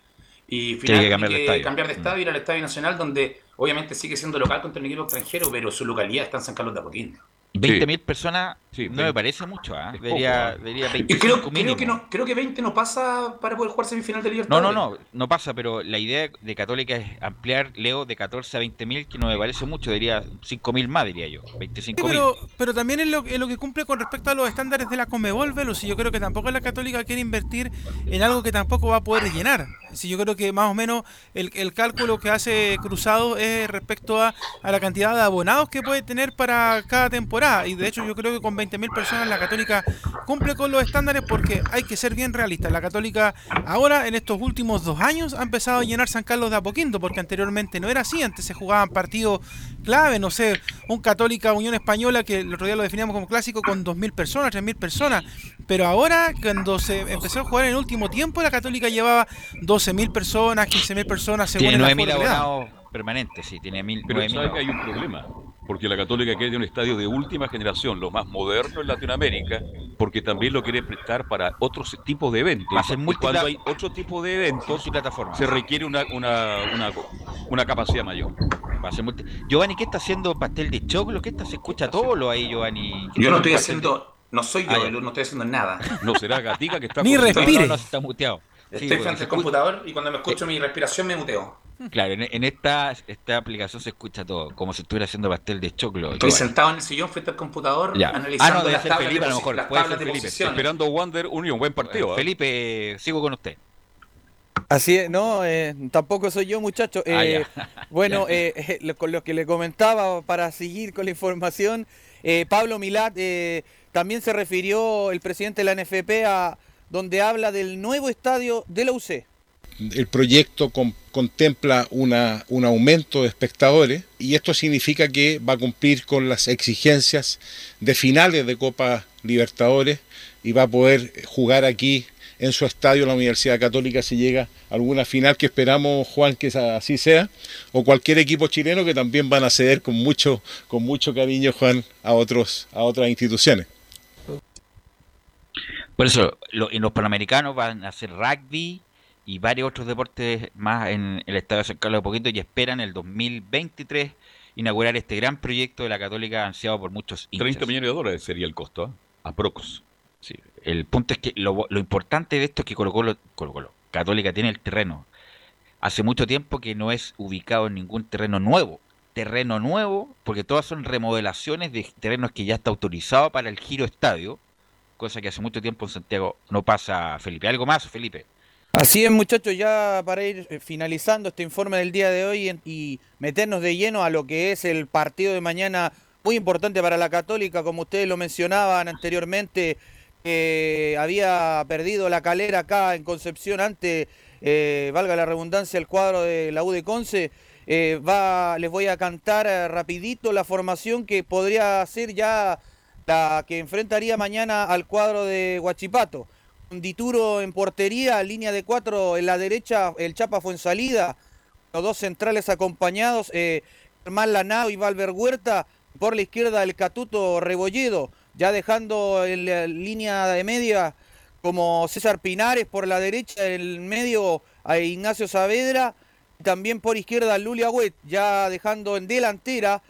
y final, Tiene que cambiar de estadio. cambiar de estadio, ir al Estadio Nacional, donde obviamente sigue siendo local contra un equipo extranjero, pero su localidad está en San Carlos de Apoquindo. 20.000 personas Sí, no me parece mucho, ¿ah? es Debería, ¿ah? debería Y 25 creo, que no, creo que 20 no pasa para poder jugar semifinal de No, Libertadores. no, no, no pasa, pero la idea de Católica es ampliar, Leo, de 14 a 20 mil, que no me parece mucho, diría 5 mil más, diría yo, 25 Sí, mil. pero, pero también es lo, es lo que cumple con respecto a los estándares de la Comebol, Velus. Y yo creo que tampoco la Católica quiere invertir en algo que tampoco va a poder llenar. Si yo creo que más o menos el, el cálculo que hace Cruzado es respecto a, a la cantidad de abonados que puede tener para cada temporada. Y de hecho yo creo que con 20.000 personas la Católica cumple con los estándares porque hay que ser bien realistas. La Católica ahora, en estos últimos dos años, ha empezado a llenar San Carlos de a poquito, porque anteriormente no era así. Antes se jugaban partidos clave, no sé, un Católica Unión Española que el otro día lo definíamos como clásico con 2.000 personas, 3.000 personas. Pero ahora, cuando se empezó a jugar en el último tiempo, la Católica llevaba 12.000 personas, 15.000 personas, según Tiene el 9 aforo mil que da. abonados permanentes, sí, tiene mil, Pero 9.000 sabe que hay un problema, porque la Católica quiere un estadio de última generación, lo más moderno en Latinoamérica, porque también lo quiere prestar para otros tipos de eventos. Va a ser Y multipla- cuando hay otro tipo de eventos, Multiplataforma. se requiere una, una, una, una capacidad mayor. Va a ser multi- Giovanni, ¿qué está haciendo pastel de choclo? ¿Qué está? Se escucha todo lo ahí, Giovanni. ¿Qué Yo no estoy haciendo. No soy yo, Ah, ya. Belú, no estoy haciendo nada. No será Gatica que está Ni respire. No, no, está muteado. Sí, Estoy bueno, frente al escu- computador y cuando me escucho mi respiración me muteo. Claro, en, en esta, esta aplicación se escucha todo, como si estuviera haciendo pastel de choclo. Estoy sentado en el sillón frente al computador Ya. analizando Ah, no, debe las ser tablas Felipe, de, a lo mejor. las Puede tablas ser de Felipe. Esperando Wander Unión, buen partido. ¿eh? Felipe, sigo con usted. Así es, no, eh, tampoco soy yo, muchacho. Ah, Eh, bueno, eh, eh, lo- con lo que le comentaba para seguir con la información, eh, Pablo Milat eh, también se refirió el presidente de la NFP a donde habla del nuevo estadio de la UC. El proyecto con- contempla una- un aumento de espectadores y esto significa que va a cumplir con las exigencias de finales de Copa Libertadores y va a poder jugar aquí en su estadio la Universidad Católica si llega a alguna final que esperamos Juan que así sea o cualquier equipo chileno que también van a ceder con mucho con mucho cariño Juan a otros a otras instituciones. Por eso, en los Panamericanos van a hacer rugby y varios otros deportes más en el Estadio San Carlos de Poquito y esperan el 2023 inaugurar este gran proyecto de la Católica ansiado por muchos hinchas. 30 millones de dólares sería el costo, ¿eh? aprox. Sí, el punto es que lo, lo importante de esto es que Colo Colo, Colo Colo, Católica tiene el terreno. Hace mucho tiempo que no es ubicado en ningún terreno nuevo. Terreno nuevo, porque todas son remodelaciones de terrenos que ya está autorizado para el giro estadio, cosa que hace mucho tiempo en Santiago no pasa, Felipe. ¿Algo más, Felipe? Así es, muchachos, ya para ir eh, finalizando este informe del día de hoy y meternos de lleno a lo que es el partido de mañana, muy importante para la Católica, como ustedes lo mencionaban anteriormente, que había perdido la calera acá en Concepción ante, eh, valga la redundancia, el cuadro de la U de Conce. Eh, va, les voy a cantar eh, rapidito la formación que podría ser ya la que enfrentaría mañana al cuadro de Huachipato. Dituro en portería, línea de cuatro en la derecha, el Chapa fue en salida, los dos centrales acompañados, eh, Germán Lanao y Valver Huerta, por la izquierda el Catuto Rebolledo, ya dejando en la línea de media como César Pinares, por la derecha el medio a Ignacio Saavedra, también por izquierda Luli Agüet, ya dejando en delantera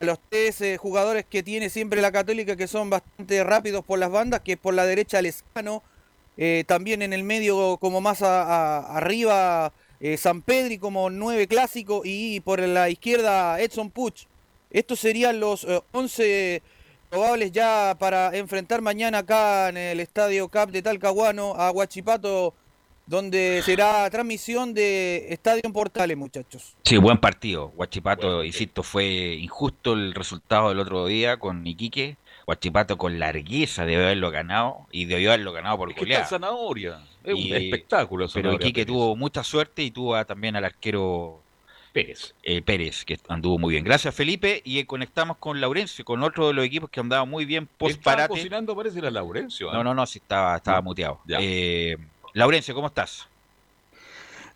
a los tres eh, jugadores que tiene siempre la Católica, que son bastante rápidos por las bandas, que es por la derecha Lescano, eh, también en el medio como más arriba eh, San Pedri como nueve clásico y por la izquierda Edson Puch. Estos serían los eh, 11 probables ya para enfrentar mañana acá en el Estadio Cap de Talcahuano a Huachipato, donde será transmisión de Estadio Portales, muchachos. Sí, buen partido. Guachipato, insisto, fue injusto el resultado del otro día con Iquique. Guachipato con largueza debió haberlo ganado y debió haberlo ganado por Es que zanahoria. Es un espectáculo. Pero Iquique Pérez. tuvo mucha suerte y tuvo también al arquero Pérez. eh, Pérez, que anduvo muy bien. Gracias, Felipe. Y eh, conectamos con Laurencio, con otro de los equipos que andaba muy bien post Estaba parate. cocinando, parece la Laurencio. ¿eh? No, no, no, sí estaba, estaba muteado. Eh, Laurencio, ¿cómo estás?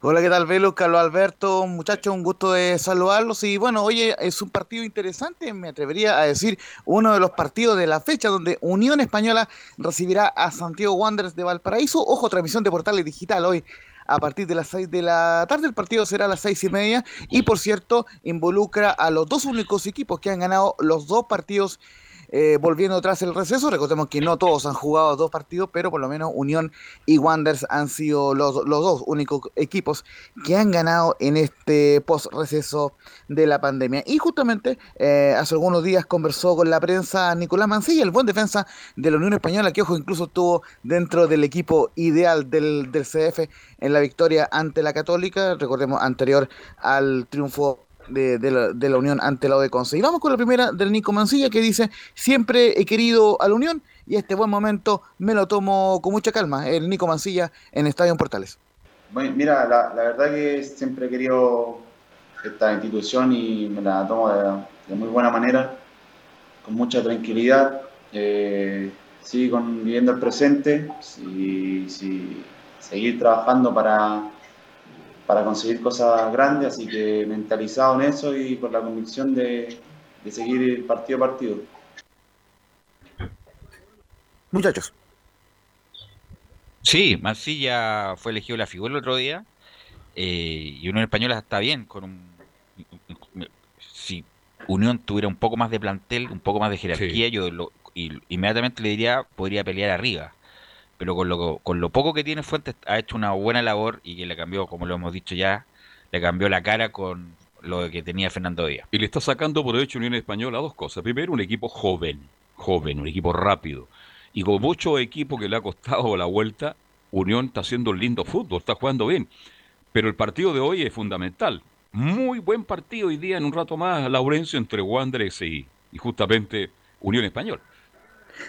Hola, ¿qué tal, Velus? Carlos Alberto, muchachos, un gusto de saludarlos. Y bueno, oye, es un partido interesante, me atrevería a decir, uno de los partidos de la fecha donde Unión Española recibirá a Santiago Wanderers de Valparaíso. Ojo, transmisión de Portales Digital hoy a partir de las 6 de la tarde. El partido será a las seis y media. Y por cierto, involucra a los dos únicos equipos que han ganado los dos partidos eh, volviendo tras el receso. Recordemos que no todos han jugado dos partidos, pero por lo menos Unión y Wanderers han sido los, los dos únicos equipos que han ganado en este post-receso de la pandemia. Y justamente eh, hace algunos días conversó con la prensa Nicolás Mancilla, el buen defensa de la Unión Española, que ojo, incluso estuvo dentro del equipo ideal del, del CF en la victoria ante la Católica, recordemos anterior al triunfo de, la, de, la, Unión ante la de Conce. Y vamos con la primera del Nico Mancilla que dice, siempre he querido a la Unión y este buen momento me lo tomo con mucha calma. El Nico Mancilla en Estadio Portales. Bueno, mira, la, la, verdad que siempre he querido esta institución y me la tomo de, muy buena manera, con mucha tranquilidad, eh, sí, viviendo el presente, sí, seguir trabajando para para conseguir cosas grandes, así que mentalizado en eso y con la convicción de, de seguir partido a partido. Muchachos. Sí, Mancilla fue elegido la figura el otro día eh, y Unión Española está bien con un... Si Unión tuviera un poco más de plantel, un poco más de jerarquía, sí. yo lo, y, inmediatamente le diría podría pelear arriba pero con lo, con lo poco que tiene Fuentes ha hecho una buena labor y que le cambió, como lo hemos dicho ya, le cambió la cara con lo que tenía Fernando Díaz. Y le está sacando por hecho Unión Española dos cosas. Primero, un equipo joven, joven, un equipo rápido. Y con mucho equipo que le ha costado la vuelta, Unión está haciendo un lindo fútbol, está jugando bien. Pero el partido de hoy es fundamental. Muy buen partido hoy día, en un rato más, Laurencio, entre Wanderers y, y justamente Unión Española.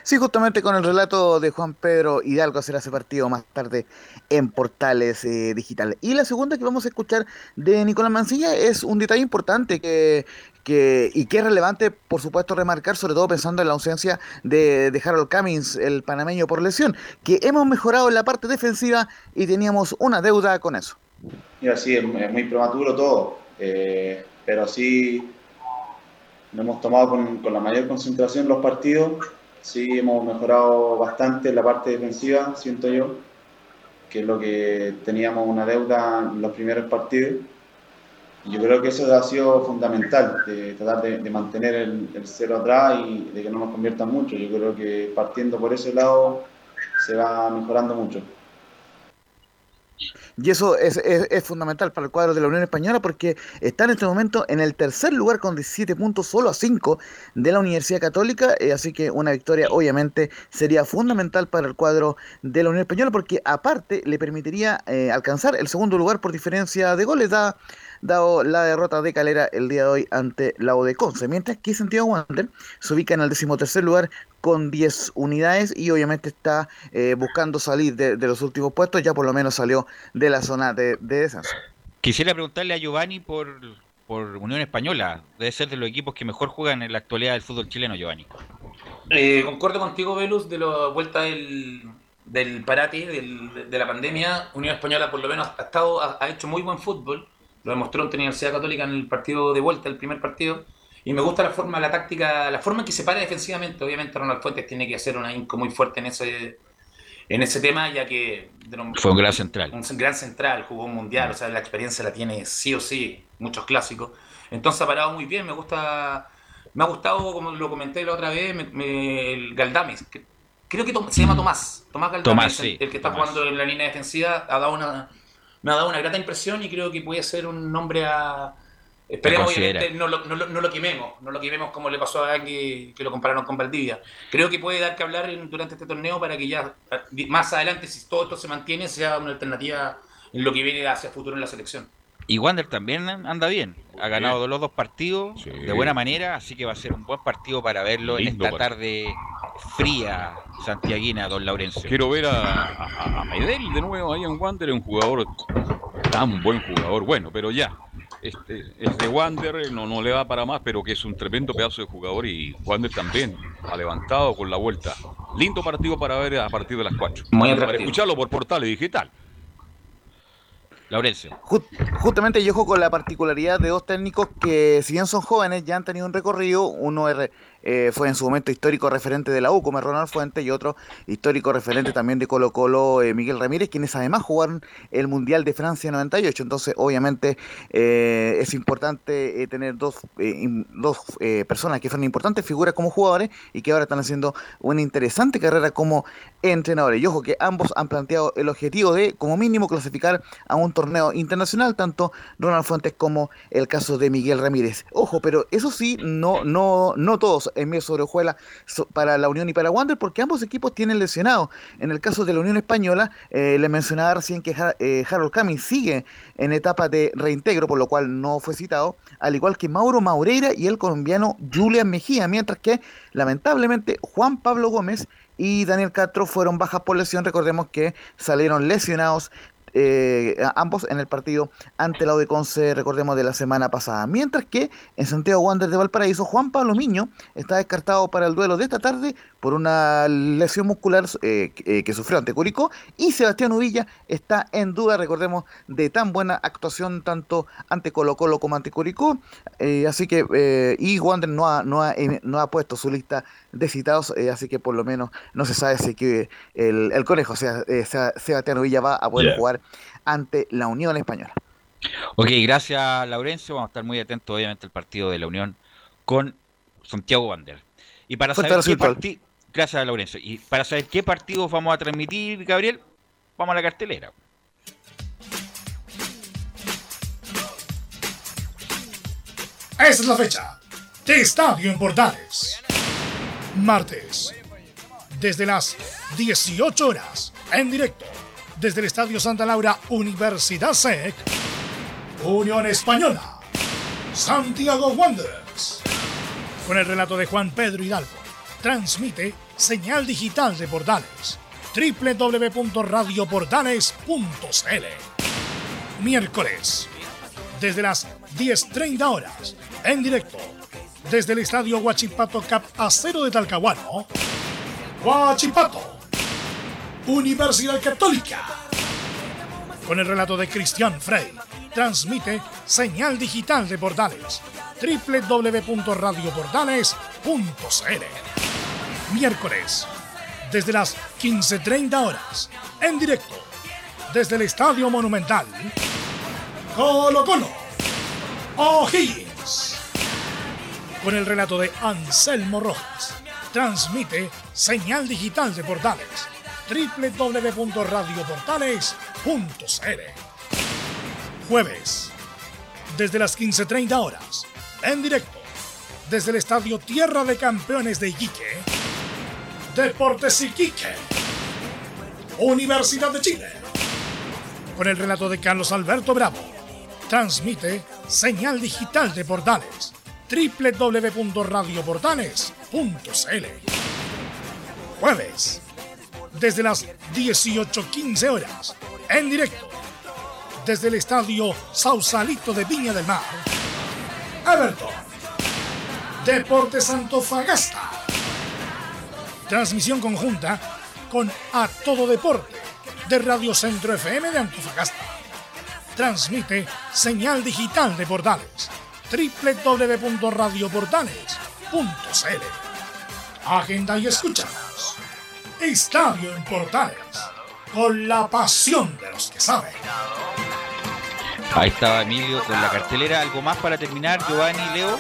Sí, justamente con el relato de Juan Pedro Hidalgo será ese partido más tarde en Portales eh, Digitales. Y la segunda que vamos a escuchar de Nicolás Mancilla es un detalle importante que, que, y que es relevante, por supuesto, remarcar, sobre todo pensando en la ausencia de, Harold Cummings, el panameño por lesión, que hemos mejorado en la parte defensiva y teníamos una deuda con eso. Mira, sí, es, es muy prematuro todo, eh, pero sí lo hemos tomado con, con la mayor concentración los partidos sí hemos mejorado bastante la parte defensiva, siento yo, que es lo que teníamos una deuda en los primeros partidos. Y yo creo que eso ha sido fundamental, de tratar de, mantener el, cero atrás y de que no nos conviertan mucho. Yo creo que partiendo por ese lado se va mejorando mucho. Y eso es, es, fundamental para el cuadro de la Unión Española porque está en este momento en el tercer lugar con 17 puntos, solo a 5 de la Universidad Católica. Eh, así que una victoria obviamente sería fundamental para el cuadro de la Unión Española porque aparte le permitiría eh, alcanzar el segundo lugar por diferencia de goles. Da, dado la derrota de Calera el día de hoy ante la de Conce, mientras que Santiago Wander se ubica en el decimotercer lugar con 10 unidades y obviamente está eh, buscando salir de, de, los últimos puestos, ya por lo menos salió de la zona de, de descenso. Quisiera preguntarle a Giovanni por, por Unión Española, debe ser de los equipos que mejor juegan en la actualidad del fútbol chileno, Giovanni. Eh, concuerdo contigo, Velus, de la vuelta del, del parate, del, de la pandemia. Unión Española por lo menos ha, estado, ha, ha hecho muy buen fútbol lo demostró ante Universidad Católica en el partido de vuelta, el primer partido. Y me gusta la forma, la táctica, la forma en que se para defensivamente. Obviamente Ronald Fuentes tiene que hacer una inco muy fuerte en ese, en ese tema, ya que... Fue un gran central. Un gran central, jugó un mundial, o sea, la experiencia la tiene sí o sí, muchos clásicos. Entonces ha parado muy bien, me gusta... Me ha gustado, como lo comenté la otra vez, me, me, el Galdames. Que, creo que se llama Tomás. Tomás Galdames, Tomás, sí, el, el, que está Tomás. jugando en la línea defensiva, ha dado una me ha dado una grata impresión y creo que puede ser un nombre a... Esperemos obviamente no lo, no, lo, no lo, quememos, no lo quememos como le pasó a Angui, que lo compararon con Valdivia. Creo que puede dar que hablar en, durante este torneo para que ya más adelante, si todo esto se mantiene, sea una alternativa en lo que viene hacia el futuro en la selección. Y Wander también anda bien, ha ganado los dos partidos sí. de buena manera, así que va a ser un buen partido para verlo Lindo en esta tarde fría santiaguina, don Laurencio. Quiero ver a, a, a Medel de nuevo ahí en Wander, un jugador tan buen jugador, bueno, pero ya, este, es de Wander, no, no le da para más, pero que es un tremendo pedazo de jugador y Wander también ha levantado con la vuelta. Lindo partido para ver a partir de las 4. Muy para escucharlo por Portales Digital. Laurencio. Ju- justamente yo juego con la particularidad de dos técnicos que, si bien son jóvenes, ya han tenido un recorrido. Uno es, eh, fue en su momento histórico referente de la U, como Ronald Fuentes, y otro histórico referente también de Colo Colo, eh, Miguel Ramírez, quienes además jugaron el Mundial de Francia 98. Entonces, obviamente, eh, es importante eh, tener dos, eh, dos personas que fueron importantes figuras como jugadores y que ahora están haciendo una interesante carrera como entrenadores. Y ojo que ambos han planteado el objetivo de, como mínimo, clasificar a un torneo internacional, tanto Ronald Fuentes como el caso de Miguel Ramírez. Ojo, pero eso sí, no, no, no todos en medio sobre hojuela so- para la Unión y para Wander, porque ambos equipos tienen lesionados. En el caso de la Unión Española, eh, le mencionaba recién que eh, Harold Cummings sigue en etapa de reintegro, por lo cual no fue citado, al igual que Mauro Maureira y el colombiano Julian Mejía, mientras que lamentablemente Juan Pablo Gómez y Daniel Castro fueron bajas por lesión. Recordemos que salieron lesionados eh, ambos en el partido ante la Conce, recordemos, de la semana pasada. Mientras que en Santiago Wander de Valparaíso, Juan Pablo Miño está descartado para el duelo de esta tarde por una lesión muscular eh, que- eh, que sufrió ante Curicó y Sebastián Uvilla está en duda, recordemos, de tan buena actuación tanto ante Colo Colo como ante Curicó. Eh, así que, eh, y Wander no ha, no, ha, no ha puesto su lista de citados, así que por lo menos no se sabe si que el, el conejo, o sea, eh, Seba- Sebastián Uvilla va a poder jugar ante la Unión Española. Ok, gracias Laurencio. Vamos a estar muy atentos, obviamente, al partido de la Unión con Santiago Wander. Y para saber qué partido. Gracias, Laurencio. Y para saber qué partidos vamos a transmitir, Gabriel, vamos a la cartelera. Esta es la fecha de Estadio en Portales. Martes, desde las 18 horas, en directo, desde el Estadio Santa Laura Universidad SEC, Unión Española, Santiago Wanderers. Con el relato de Juan Pedro Hidalgo, transmite señal digital de Portales, www.radioportales.cl. Miércoles, desde las 10.30 horas, en directo, desde el Estadio Huachipato Cap Acero de Talcahuano, Huachipato, Universidad Católica. Con el relato de Cristian Frey, transmite señal digital de Portales, www.radioportales.cl. Miércoles, desde las 15.30 horas, en directo, desde el Estadio Monumental, Colo Colo, O'Higgins. Con el relato de Anselmo Rojas, transmite señal digital de Portales, www.radioportales.cl. Jueves, desde las 15.30 horas, en directo, desde el Estadio Tierra de Campeones de Iquique, Deportes Iquique, Universidad de Chile. Con el relato de Carlos Alberto Bravo, transmite señal digital de Portales, www.radioportales.cl. Jueves, desde las 18.15 horas, en directo, desde el Estadio Sausalito de Viña del Mar, Everton, Deportes Antofagasta. Transmisión conjunta con A Todo Deporte de Radio Centro FM de Antofagasta. Transmite señal digital de Portales www.radioportales.cl. Agenda y escuchamos. Estadio en Portales con la pasión de los que saben. Ahí estaba Emilio con la cartelera. ¿Algo más para terminar, Giovanni, Leo?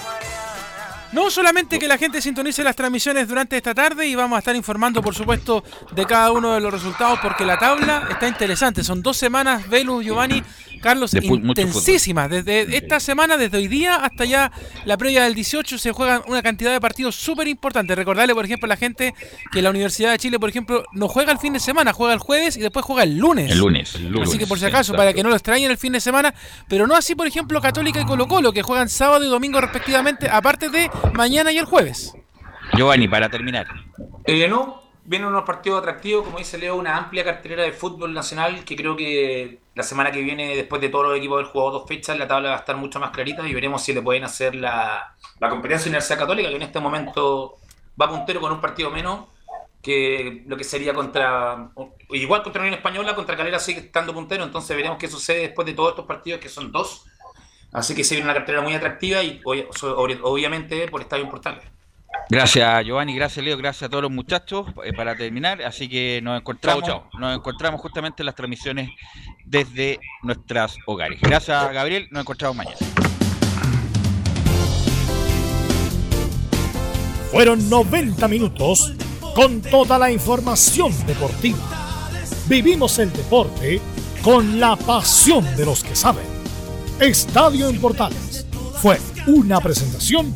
No solamente que la gente sintonice las transmisiones durante esta tarde y vamos a estar informando, por supuesto, de cada uno de los resultados porque la tabla está interesante. Son dos semanas, Velus, Giovanni, Carlos, De intensísimas. Desde esta semana, desde hoy día hasta ya la previa del 18, se juegan una cantidad de partidos súper importantes. Recordarle, por ejemplo, a la gente que la Universidad de Chile, por ejemplo, no juega el fin de semana, juega el jueves y después juega el lunes. El lunes, el lunes. Así que por si acaso, para que no lo extrañen el fin de semana, pero no así, por ejemplo, Católica y Colo Colo, que juegan sábado y domingo respectivamente, aparte de mañana y el jueves. Giovanni, para terminar. Eh, no, vienen unos partidos atractivos, como dice Leo, una amplia cartelera de fútbol nacional que creo que la semana que viene, después de todos los equipos haber jugado dos fechas, la tabla va a estar mucho más clarita y veremos si le pueden hacer la, la competencia Universidad Católica, que en este momento va puntero con un partido menos, que lo que sería contra. Igual contra Unión Española, contra Calera sigue estando puntero, entonces veremos qué sucede después de todos estos partidos, que son dos. Así que se viene una cartera muy atractiva y obviamente por Estadio Portales. Gracias Giovanni, gracias Leo, gracias a todos los muchachos eh, para terminar. Así que nos encontramos, nos encontramos justamente en las transmisiones desde nuestras hogares. Gracias Gabriel, nos encontramos mañana. Fueron 90 minutos con toda la información deportiva. Vivimos el deporte con la pasión de los que saben. Estadio en Portales fue una presentación